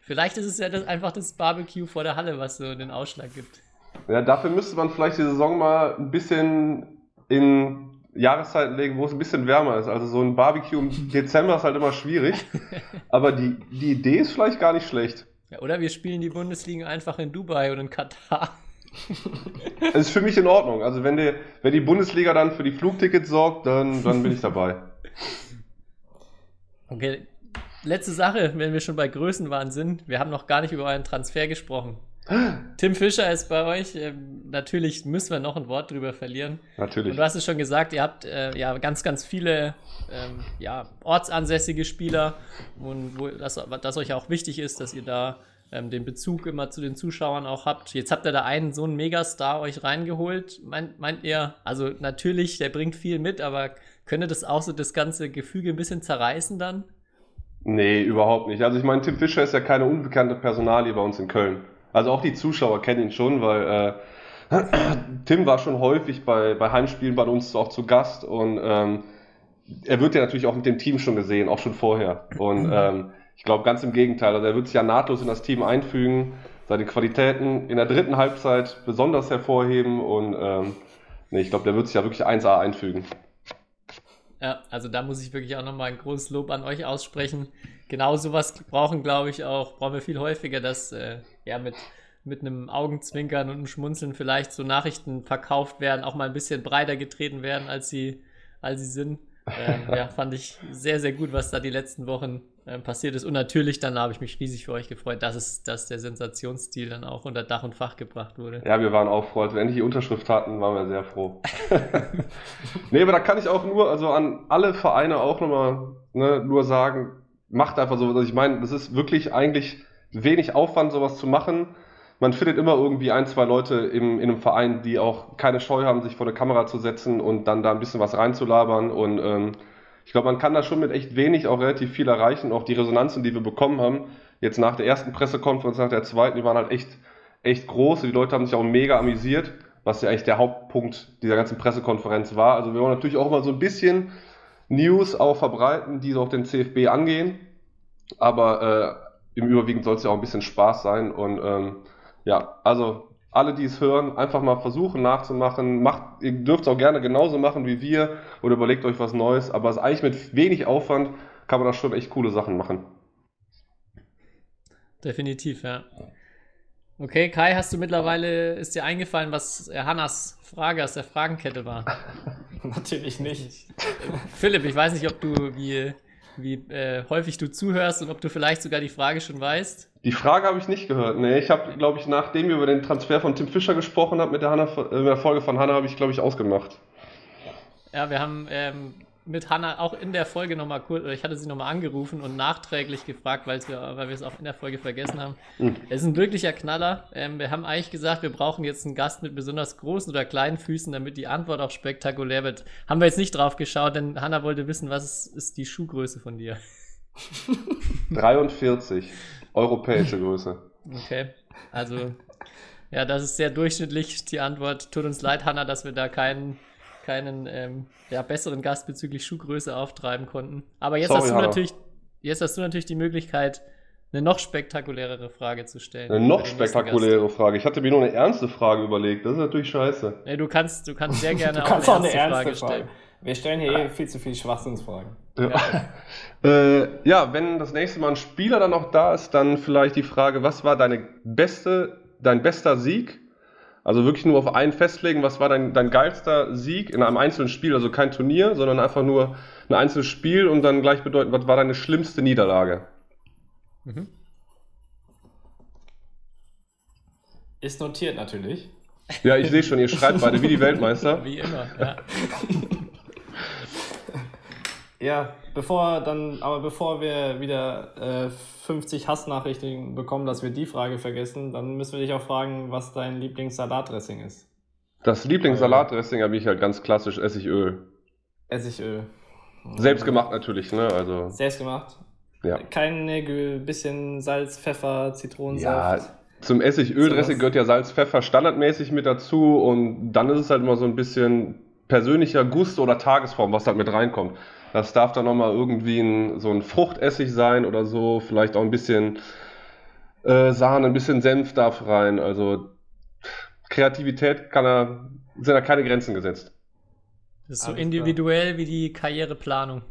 Vielleicht ist es ja das, einfach das Barbecue vor der Halle, was so den Ausschlag gibt. Ja, dafür müsste man vielleicht die Saison mal ein bisschen in Jahreszeiten legen, wo es ein bisschen wärmer ist. Also so ein Barbecue im Dezember ist halt immer schwierig. Aber die, die Idee ist vielleicht gar nicht schlecht. Ja, oder wir spielen die Bundesliga einfach in Dubai oder in Katar. Es ist für mich in Ordnung. Also wenn, die, wenn die Bundesliga dann für die Flugtickets sorgt, dann, dann bin ich dabei. Okay, letzte Sache, wenn wir schon bei Größenwahn sind. Wir haben noch gar nicht über euren Transfer gesprochen. Tim Fischer ist bei euch. Ähm, natürlich müssen wir noch ein Wort drüber verlieren. Natürlich. Und du hast es schon gesagt, ihr habt äh, ja ganz, ganz viele ähm, ja, ortsansässige Spieler und wo das, das euch auch wichtig ist, dass ihr da ähm, den Bezug immer zu den Zuschauern auch habt. Jetzt habt ihr da einen so einen Megastar euch reingeholt. Meint, meint ihr, also natürlich, der bringt viel mit, aber könnte das auch so das ganze Gefüge ein bisschen zerreißen dann? Nee, überhaupt nicht. Also ich meine, Tim Fischer ist ja keine unbekannte Personalie bei uns in Köln. Also auch die Zuschauer kennen ihn schon, weil äh, Tim war schon häufig bei, bei Heimspielen bei uns auch zu Gast und ähm, er wird ja natürlich auch mit dem Team schon gesehen, auch schon vorher. Und ähm, ich glaube ganz im Gegenteil, also er wird sich ja nahtlos in das Team einfügen, seine Qualitäten in der dritten Halbzeit besonders hervorheben und ähm, nee, ich glaube, der wird sich ja wirklich 1A einfügen. Ja, also da muss ich wirklich auch nochmal ein großes Lob an euch aussprechen. Genau sowas brauchen, glaube ich, auch, brauchen wir viel häufiger, dass äh, ja mit, mit einem Augenzwinkern und einem Schmunzeln vielleicht so Nachrichten verkauft werden, auch mal ein bisschen breiter getreten werden, als sie, als sie sind. Ähm, ja, fand ich sehr, sehr gut, was da die letzten Wochen ähm, passiert ist. Und natürlich, dann habe ich mich riesig für euch gefreut, dass, es, dass der Sensationsstil dann auch unter Dach und Fach gebracht wurde. Ja, wir waren auch froh. Als wir endlich die Unterschrift hatten, waren wir sehr froh. nee, aber da kann ich auch nur, also an alle Vereine auch nochmal ne, nur sagen, macht einfach so. Also ich meine, das ist wirklich eigentlich wenig Aufwand, sowas zu machen. Man findet immer irgendwie ein, zwei Leute im, in einem Verein, die auch keine Scheu haben, sich vor eine Kamera zu setzen und dann da ein bisschen was reinzulabern. Und ähm, ich glaube, man kann da schon mit echt wenig auch relativ viel erreichen. Auch die Resonanzen, die wir bekommen haben, jetzt nach der ersten Pressekonferenz, nach der zweiten, die waren halt echt, echt groß. Die Leute haben sich auch mega amüsiert, was ja eigentlich der Hauptpunkt dieser ganzen Pressekonferenz war. Also wir wollen natürlich auch immer so ein bisschen News auch verbreiten, die so auch den CFB angehen. Aber äh, im Überwiegend soll es ja auch ein bisschen Spaß sein. Und ähm, ja, also alle, die es hören, einfach mal versuchen nachzumachen. Macht, ihr dürft es auch gerne genauso machen wie wir oder überlegt euch was Neues. Aber es ist eigentlich mit wenig Aufwand kann man da schon echt coole Sachen machen. Definitiv, ja. Okay, Kai, hast du mittlerweile, ist dir eingefallen, was Hannas Frage aus der Fragenkette war? Natürlich nicht. Philipp, ich weiß nicht, ob du, wie, wie äh, häufig du zuhörst und ob du vielleicht sogar die Frage schon weißt. Die Frage habe ich nicht gehört. Nee, ich habe, glaube ich, nachdem wir über den Transfer von Tim Fischer gesprochen haben mit der, Hanna, äh, der Folge von Hanna, habe ich, glaube ich, ausgemacht. Ja, wir haben ähm, mit Hanna auch in der Folge nochmal kurz, oder ich hatte sie nochmal angerufen und nachträglich gefragt, weil wir, weil wir es auch in der Folge vergessen haben. Mhm. Es ist ein wirklicher Knaller. Ähm, wir haben eigentlich gesagt, wir brauchen jetzt einen Gast mit besonders großen oder kleinen Füßen, damit die Antwort auch spektakulär wird. Haben wir jetzt nicht drauf geschaut, denn Hanna wollte wissen, was ist die Schuhgröße von dir? 43. Europäische Größe. Okay, also ja, das ist sehr durchschnittlich die Antwort. Tut uns leid, Hanna, dass wir da keinen, keinen ähm, ja, besseren Gast bezüglich Schuhgröße auftreiben konnten. Aber jetzt Sorry, hast du Hanna. natürlich, jetzt hast du natürlich die Möglichkeit, eine noch spektakulärere Frage zu stellen. Eine noch spektakuläre Frage. Ich hatte mir nur eine ernste Frage überlegt. Das ist natürlich scheiße. Nee, du, kannst, du kannst sehr gerne du kannst auch eine ernste Frage stellen. Frage. Wir stellen hier eh viel zu viele Schwachsinnsfragen. Ja. äh, ja, wenn das nächste Mal ein Spieler dann auch da ist, dann vielleicht die Frage, was war deine beste, dein bester Sieg? Also wirklich nur auf einen festlegen, was war dein, dein geilster Sieg in einem einzelnen Spiel, also kein Turnier, sondern einfach nur ein einzelnes Spiel und dann gleich bedeuten, was war deine schlimmste Niederlage? Mhm. Ist notiert natürlich. Ja, ich sehe schon, ihr schreibt beide wie die Weltmeister. Wie immer, ja. ja, bevor dann, aber bevor wir wieder äh, 50 Hassnachrichten bekommen, dass wir die Frage vergessen, dann müssen wir dich auch fragen, was dein Lieblingssalatdressing ist. Das Lieblingssalatdressing habe ich halt ganz klassisch Essigöl. Essigöl. Selbst gemacht natürlich, ne? Also. Selbst gemacht? Ja. Kein bisschen Salz, Pfeffer, Zitronensaft. Ja, zum Essigöldressing gehört ja Salz, Pfeffer standardmäßig mit dazu und dann ist es halt immer so ein bisschen persönlicher Gusto oder Tagesform, was halt mit reinkommt. Das darf dann nochmal irgendwie ein, so ein Fruchtessig sein oder so, vielleicht auch ein bisschen äh, Sahne, ein bisschen Senf darf rein. Also Kreativität kann er, sind da keine Grenzen gesetzt. Das ist so Alles individuell klar. wie die Karriereplanung.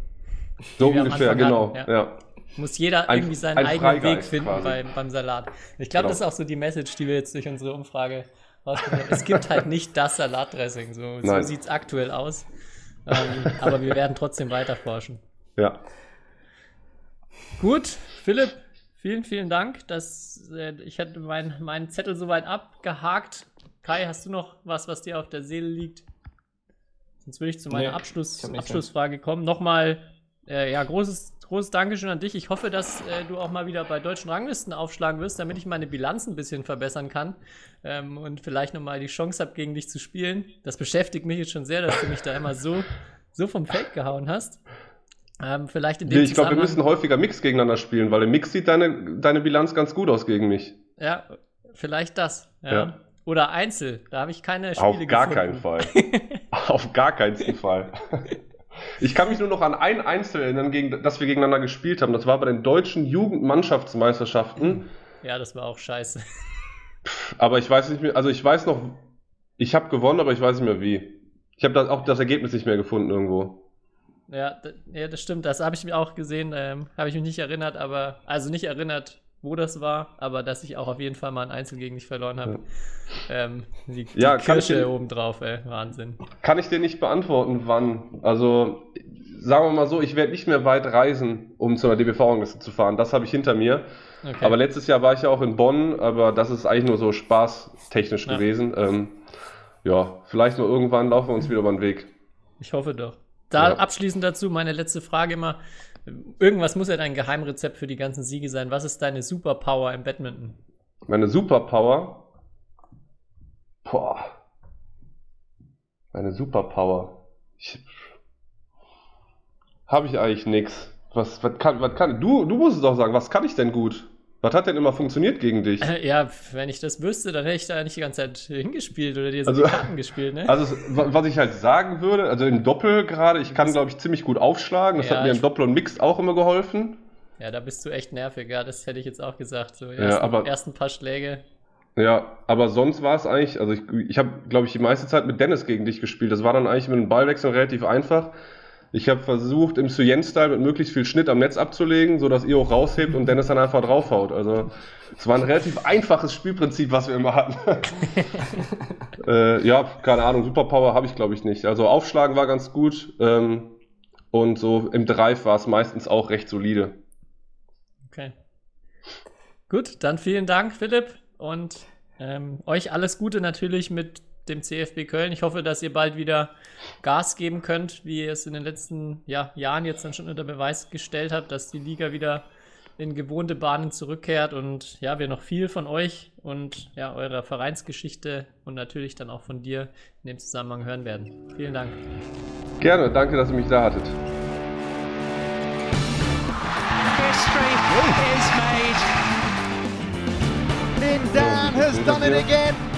So ungefähr, genau. Ja. ja. Muss jeder ein, irgendwie seinen eigenen Weg finden beim, beim, Salat. Ich glaube, genau. das ist auch so die Message, die wir jetzt durch unsere Umfrage rausgefunden haben. Es gibt halt nicht das Salatdressing. So, so sieht es aktuell aus. Ähm, aber wir werden trotzdem weiter forschen. Ja. Gut, Philipp, vielen, vielen Dank. Dass, äh, ich hatte meinen mein Zettel soweit abgehakt. Kai, hast du noch was, was dir auf der Seele liegt? Sonst würde ich zu meiner nee, Abschluss, Abschlussfrage kommen. Nochmal, äh, ja, großes großes Dankeschön an dich. Ich hoffe, dass äh, du auch mal wieder bei deutschen Ranglisten aufschlagen wirst, damit ich meine Bilanz ein bisschen verbessern kann ähm, und vielleicht nochmal die Chance habe, gegen dich zu spielen. Das beschäftigt mich jetzt schon sehr, dass du mich da immer so, so vom Feld gehauen hast. Ähm, vielleicht in dem ich glaube, wir müssen häufiger Mix gegeneinander spielen, weil im Mix sieht deine, deine Bilanz ganz gut aus gegen mich. Ja, vielleicht das. Ja. ja. Oder Einzel, da habe ich keine Spiele Auf gar gefunden. keinen Fall. Auf gar keinen Fall. Ich kann mich nur noch an ein Einzel erinnern, gegen, das wir gegeneinander gespielt haben. Das war bei den deutschen Jugendmannschaftsmeisterschaften. Ja, das war auch scheiße. Aber ich weiß nicht mehr, also ich weiß noch, ich habe gewonnen, aber ich weiß nicht mehr wie. Ich habe auch das Ergebnis nicht mehr gefunden irgendwo. Ja, ja das stimmt. Das habe ich mir auch gesehen. Ähm, habe ich mich nicht erinnert, aber also nicht erinnert, wo das war, aber dass ich auch auf jeden Fall mal ein Einzel gegen dich verloren habe. Ja. Ähm, die, die ja, Kirsche oben drauf, ey, Wahnsinn. Kann ich dir nicht beantworten, wann. Also, sagen wir mal so, ich werde nicht mehr weit reisen, um zu einer DBV-Rangliste zu fahren. Das habe ich hinter mir. Okay. Aber letztes Jahr war ich ja auch in Bonn, aber das ist eigentlich nur so spaßtechnisch ja. gewesen. Ähm, ja, vielleicht nur irgendwann laufen wir uns wieder über den Weg. Ich hoffe doch. Da ja. abschließend dazu meine letzte Frage immer. Irgendwas muss ja dein Geheimrezept für die ganzen Siege sein. Was ist deine Superpower im Badminton? Meine Superpower? Boah. Meine Superpower. Habe ich eigentlich nichts. Was, was, kann, was kann. Du, du musst es doch sagen, was kann ich denn gut? Was hat denn immer funktioniert gegen dich? Äh, ja, wenn ich das wüsste, dann hätte ich da nicht die ganze Zeit hingespielt oder dir so also, die Karten gespielt, ne? Also, was ich halt sagen würde, also im Doppel gerade, ich kann, glaube ich, ziemlich gut aufschlagen. Das ja, hat mir im Doppel und Mixed auch immer geholfen. Ja, da bist du echt nervig, ja, das hätte ich jetzt auch gesagt. So, ersten, ja, aber, ersten paar Schläge. Ja, aber sonst war es eigentlich, also ich, ich habe, glaube ich, die meiste Zeit mit Dennis gegen dich gespielt. Das war dann eigentlich mit dem Ballwechsel relativ einfach. Ich habe versucht, im Suyen-Style mit möglichst viel Schnitt am Netz abzulegen, sodass ihr auch raushebt und Dennis dann einfach draufhaut. Also es war ein relativ einfaches Spielprinzip, was wir immer hatten. äh, ja, keine Ahnung, Superpower habe ich glaube ich nicht. Also Aufschlagen war ganz gut ähm, und so im Drive war es meistens auch recht solide. Okay. Gut, dann vielen Dank, Philipp, und ähm, euch alles Gute natürlich mit dem CFB Köln. Ich hoffe, dass ihr bald wieder Gas geben könnt, wie ihr es in den letzten ja, Jahren jetzt dann schon unter Beweis gestellt habt, dass die Liga wieder in gewohnte Bahnen zurückkehrt und ja, wir noch viel von euch und ja, eurer Vereinsgeschichte und natürlich dann auch von dir in dem Zusammenhang hören werden. Vielen Dank. Gerne, danke, dass ihr mich da hattet. History is made. Lin Dan has done it again.